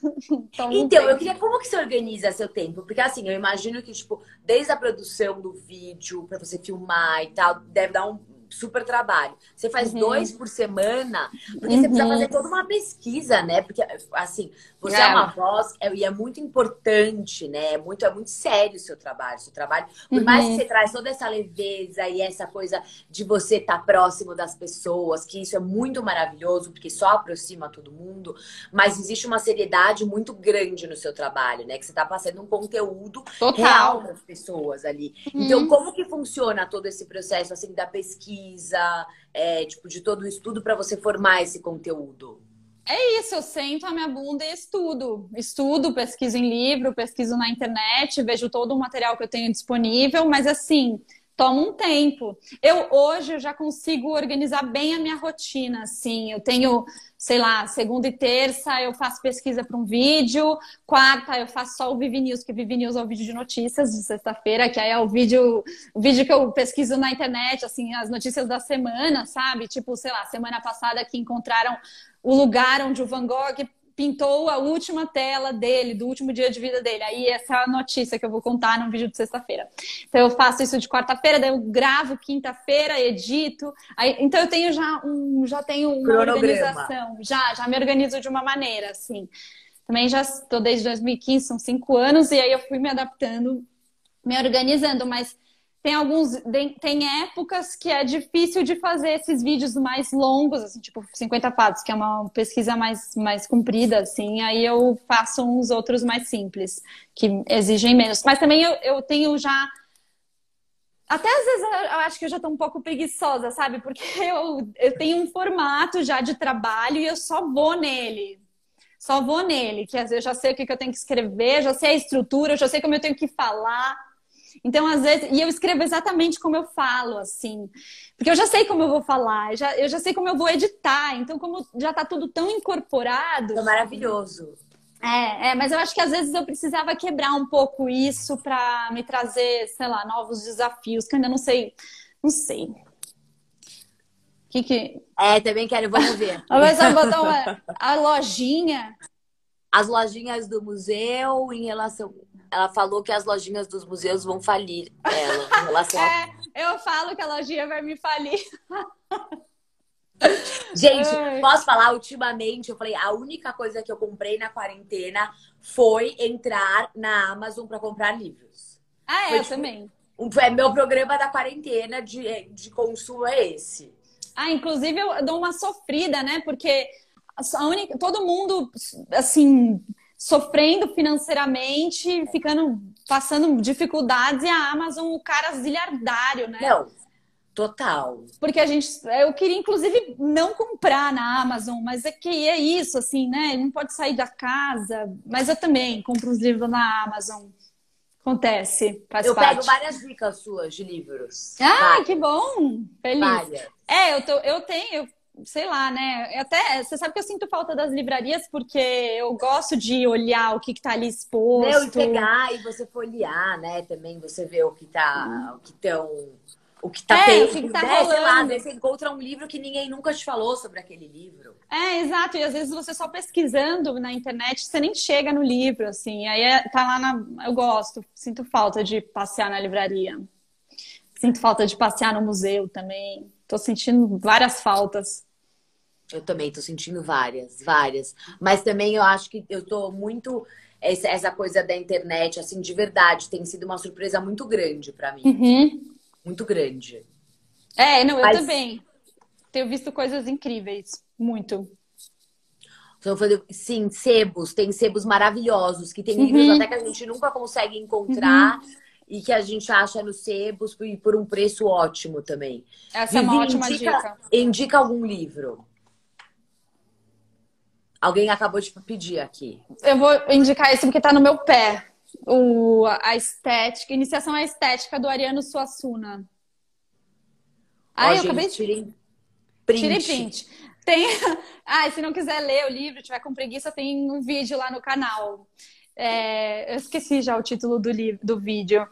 A: então, então eu queria, como que você organiza seu tempo? Porque, assim, eu imagino que, tipo, desde a produção do vídeo, para você filmar e tal, deve dar um super trabalho. Você faz uhum. dois por semana, porque uhum. você precisa fazer uhum. toda uma pesquisa, né? Porque, assim, você é, é uma voz é, e é muito importante, né? É muito, é muito sério o seu trabalho. Seu trabalho, por uhum. mais que uhum. você traz toda essa leveza e essa coisa de você estar tá próximo das pessoas, que isso é muito maravilhoso, porque só aproxima todo mundo, mas existe uma seriedade muito grande no seu trabalho, né? Que você está passando um conteúdo Total. real para as pessoas ali. Então, uhum. como que funciona todo esse processo, assim, da pesquisa? Pesquisa, é, tipo, de todo o estudo para você formar esse conteúdo?
B: É isso, eu sento a minha bunda e estudo. Estudo, pesquiso em livro, pesquiso na internet, vejo todo o material que eu tenho disponível, mas assim, toma um tempo. Eu hoje eu já consigo organizar bem a minha rotina, assim. Eu tenho, sei lá, segunda e terça eu faço pesquisa para um vídeo, quarta eu faço só o Vivi News, que Vivi News é o vídeo de notícias de sexta-feira, que aí é o vídeo, o vídeo que eu pesquiso na internet, assim, as notícias da semana, sabe? Tipo, sei lá, semana passada que encontraram o lugar onde o Van Gogh pintou a última tela dele, do último dia de vida dele. Aí essa é a notícia que eu vou contar no vídeo de sexta-feira. Então eu faço isso de quarta-feira, daí eu gravo quinta-feira, edito. Aí, então eu tenho já um, já tenho uma Cronograma. organização, já, já me organizo de uma maneira, assim. Também já estou desde 2015, são cinco anos, e aí eu fui me adaptando, me organizando, mas tem alguns. Tem épocas que é difícil de fazer esses vídeos mais longos, assim, tipo 50 fatos, que é uma pesquisa mais, mais comprida, assim. Aí eu faço uns outros mais simples, que exigem menos. Mas também eu, eu tenho já. Até às vezes eu acho que eu já estou um pouco preguiçosa, sabe? Porque eu, eu tenho um formato já de trabalho e eu só vou nele. Só vou nele, que às vezes eu já sei o que eu tenho que escrever, já sei a estrutura, já sei como eu tenho que falar. Então, às vezes, e eu escrevo exatamente como eu falo, assim, porque eu já sei como eu vou falar, eu já, eu já sei como eu vou editar, então, como já tá tudo tão incorporado.
A: É maravilhoso.
B: É, é, mas eu acho que às vezes eu precisava quebrar um pouco isso para me trazer, sei lá, novos desafios, que eu ainda não sei, não sei. Que que...
A: É, também quero, vamos ver.
B: Mas botar uma, a lojinha.
A: As lojinhas do museu em relação ela falou que as lojinhas dos museus vão falir ela em relação
B: É, eu falo que a lojinha vai me falir.
A: Gente, Ai. posso falar? Ultimamente, eu falei, a única coisa que eu comprei na quarentena foi entrar na Amazon para comprar livros.
B: Ah, é, foi, eu tipo, também.
A: Um, é meu programa da quarentena de, de consumo é esse.
B: Ah, inclusive eu dou uma sofrida, né? Porque a única, todo mundo, assim, sofrendo financeiramente, ficando, passando dificuldades, e a Amazon, o cara zilhardário, né?
A: Não, total.
B: Porque a gente, eu queria inclusive não comprar na Amazon, mas é que é isso, assim, né? Não pode sair da casa, mas eu também compro os livros na Amazon. Acontece, faz
A: eu
B: parte.
A: pego várias dicas suas de livros.
B: Ah, várias. que bom! Feliz. Várias. É, eu, tô, eu tenho, sei lá, né? Até você sabe que eu sinto falta das livrarias porque eu gosto de olhar o que, está ali exposto.
A: Meu, e pegar e você folhear, né? Também você vê o que tá, o que tão, o que tá
B: é, o que, que tá né? Sei lá,
A: você encontra um livro que ninguém nunca te falou sobre aquele livro.
B: É, exato. E às vezes você só pesquisando na internet, você nem chega no livro, assim. Aí é, tá lá na. Eu gosto, sinto falta de passear na livraria. Sinto falta de passear no museu também. Tô sentindo várias faltas.
A: Eu também tô sentindo várias, várias. Mas também eu acho que eu tô muito essa coisa da internet, assim, de verdade, tem sido uma surpresa muito grande para mim.
B: Uhum.
A: Muito grande.
B: É, não, eu Mas... também. Tenho visto coisas incríveis. Muito.
A: Sim, sebos. Tem sebos maravilhosos, que tem uhum. livros até que a gente nunca consegue encontrar. Uhum. E que a gente acha nos sebos e por um preço ótimo também.
B: Essa Vivi, é uma ótima indica, dica.
A: Indica algum livro. Alguém acabou de pedir aqui.
B: Eu vou indicar esse porque tá no meu pé. O, a estética, iniciação à estética do Ariano Suassuna.
A: Ah, eu acabei de. Tirei print. Tirei print.
B: Tem. Ah, se não quiser ler o livro, tiver com preguiça, tem um vídeo lá no canal. É... Eu esqueci já o título do, livro, do vídeo.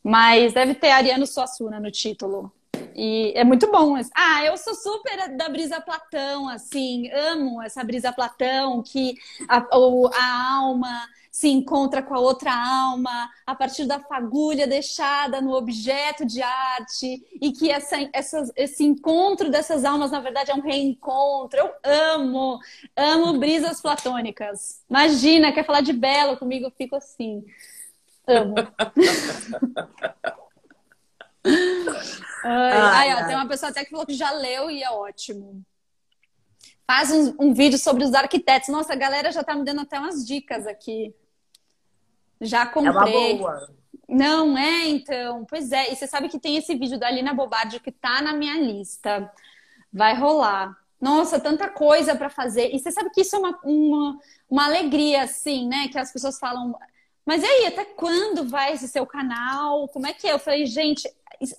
B: Mas deve ter Ariano Suassuna no título. E é muito bom. Ah, eu sou super da brisa Platão, assim, amo essa brisa Platão, que a, a alma se encontra com a outra alma a partir da fagulha deixada no objeto de arte e que essa, essa, esse encontro dessas almas, na verdade, é um reencontro. Eu amo, amo brisas platônicas. Imagina, quer falar de belo comigo, eu fico assim. Amo. ai, ai, ai, ó, tem uma pessoa até que falou que já leu e é ótimo. Faz um, um, vídeo sobre os arquitetos. Nossa, a galera já tá me dando até umas dicas aqui. Já comprei. É uma boa. Não é, então. Pois é. E você sabe que tem esse vídeo da Lina Bobardi que tá na minha lista. Vai rolar. Nossa, tanta coisa para fazer. E você sabe que isso é uma, uma, uma alegria, assim, né? Que as pessoas falam. Mas e aí, até quando vai esse seu canal? Como é que é? Eu falei, gente,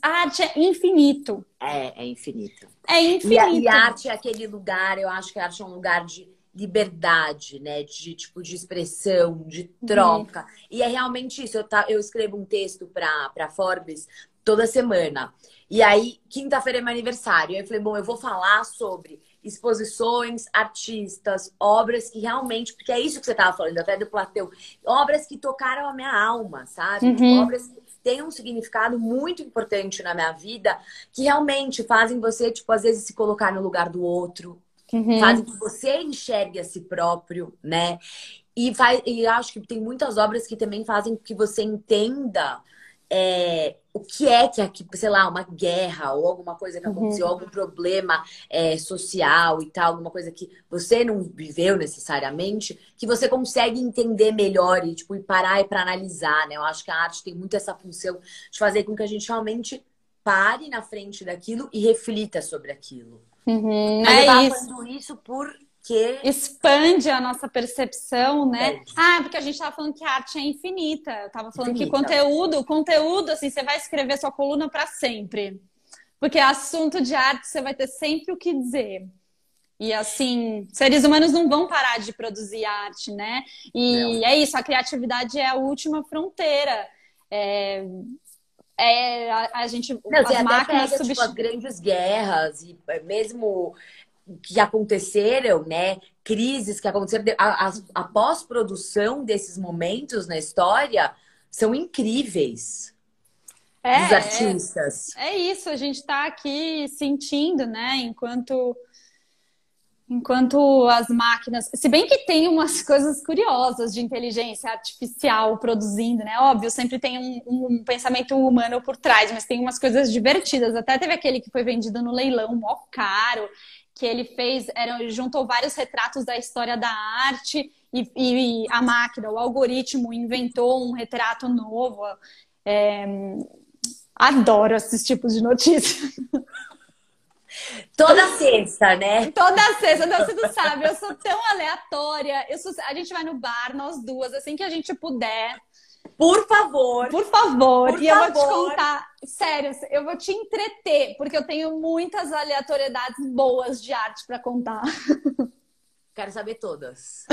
B: arte é infinito.
A: É, é infinito.
B: É infinito. E
A: a, e a arte é aquele lugar, eu acho que a arte é um lugar de liberdade, né? De tipo de expressão, de troca. Uhum. E é realmente isso. Eu, tá, eu escrevo um texto para Forbes toda semana. E aí, quinta-feira é meu aniversário. Aí eu falei, bom, eu vou falar sobre exposições, artistas, obras que realmente, porque é isso que você estava falando, até do Platão, obras que tocaram a minha alma, sabe? Uhum. Obras que têm um significado muito importante na minha vida, que realmente fazem você, tipo, às vezes se colocar no lugar do outro, uhum. fazem que você enxergue a si próprio, né? E, faz, e acho que tem muitas obras que também fazem que você entenda é, o que é que aqui, sei lá, uma guerra ou alguma coisa que aconteceu, uhum. algum problema é, social e tal, alguma coisa que você não viveu necessariamente, que você consegue entender melhor e, tipo, e parar e para analisar, né? Eu acho que a arte tem muito essa função de fazer com que a gente realmente pare na frente daquilo e reflita sobre aquilo.
B: Uhum, Mas é eu
A: tava
B: isso.
A: falando porque
B: expande a nossa percepção, né? É. Ah, porque a gente estava falando que a arte é infinita. Eu estava falando infinita. que conteúdo, conteúdo, assim, você vai escrever sua coluna para sempre. Porque assunto de arte você vai ter sempre o que dizer. E assim, seres humanos não vão parar de produzir arte, né? E não. é isso, a criatividade é a última fronteira. É, é, a, a gente.
A: Não, as máquinas pega, substitu... tipo, as grandes guerras e é, mesmo que aconteceram, né? Crises que aconteceram a, a, a pós-produção desses momentos na história são incríveis.
B: É,
A: dos artistas.
B: É, é isso, a gente está aqui sentindo, né? Enquanto Enquanto as máquinas, se bem que tem umas coisas curiosas de inteligência artificial produzindo, né? Óbvio, sempre tem um, um, pensamento humano por trás, mas tem umas coisas divertidas. Até teve aquele que foi vendido no leilão, mó caro, que ele fez, era, juntou vários retratos da história da arte e, e a máquina, o algoritmo inventou um retrato novo. É, adoro esses tipos de notícias.
A: Toda sexta, né?
B: Toda sexta, não, você não sabe, eu sou tão aleatória. Eu sou, a gente vai no bar, nós duas, assim que a gente puder.
A: Por favor.
B: Por favor. Por e favor. eu vou te contar, sério, eu vou te entreter, porque eu tenho muitas aleatoriedades boas de arte para contar.
A: Quero saber todas.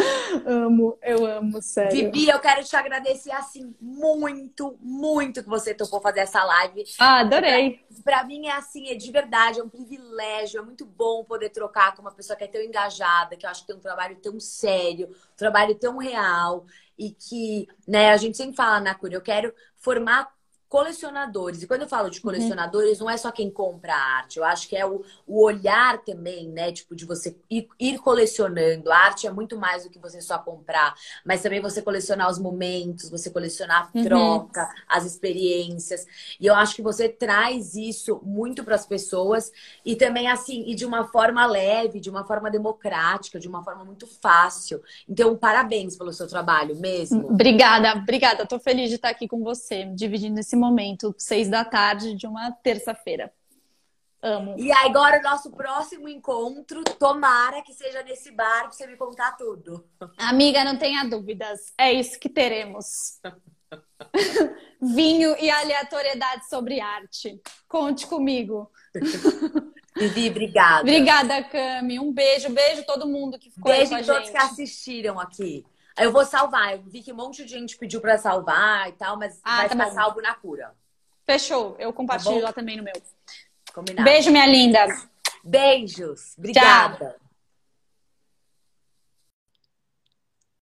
B: amo, eu amo, sério.
A: Vivi, eu quero te agradecer, assim, muito, muito que você topou fazer essa live.
B: Ah, adorei.
A: Pra, pra, mim é assim, é de verdade, é um privilégio, é muito bom poder trocar com uma pessoa que é tão engajada, que eu acho que tem um trabalho tão sério, um trabalho tão real e que, né, a gente sempre fala na Cura, eu quero formar colecionadores. E quando eu falo de uhum. colecionadores, uhum. não é só quem compra arte. Eu acho que é o, o olhar também, né? Tipo, de você ir, ir, colecionando. A arte é muito mais do que você só comprar, mas também você colecionar os momentos, você colecionar a uhum. troca, uhum. as experiências. E eu acho que você traz isso muito para as pessoas e também assim, e de uma forma leve, de uma forma democrática, de uma forma muito fácil. Então, parabéns pelo seu trabalho mesmo.
B: Obrigada, obrigada. Estou feliz de estar aqui com você, dividindo esse momento, seis da tarde de uma terça-feira. Amo.
A: E agora o nosso próximo encontro, tomara que seja nesse bar pra você me contar tudo.
B: Amiga, não tenha dúvidas. É isso que teremos. Vinho e aleatoriedade sobre arte. Conte comigo.
A: Vivi, obrigada.
B: Obrigada, Cami. Um beijo, beijo todo mundo que ficou
A: beijo
B: aí
A: com a todos que assistiram aqui. Eu vou salvar. Eu vi que um monte de gente pediu para salvar e tal, mas ah, vai tá ficar salvo na cura.
B: Fechou. Eu compartilho tá lá também no meu. Combinado. Beijo, minha linda.
A: Beijos. Obrigada. Tchau.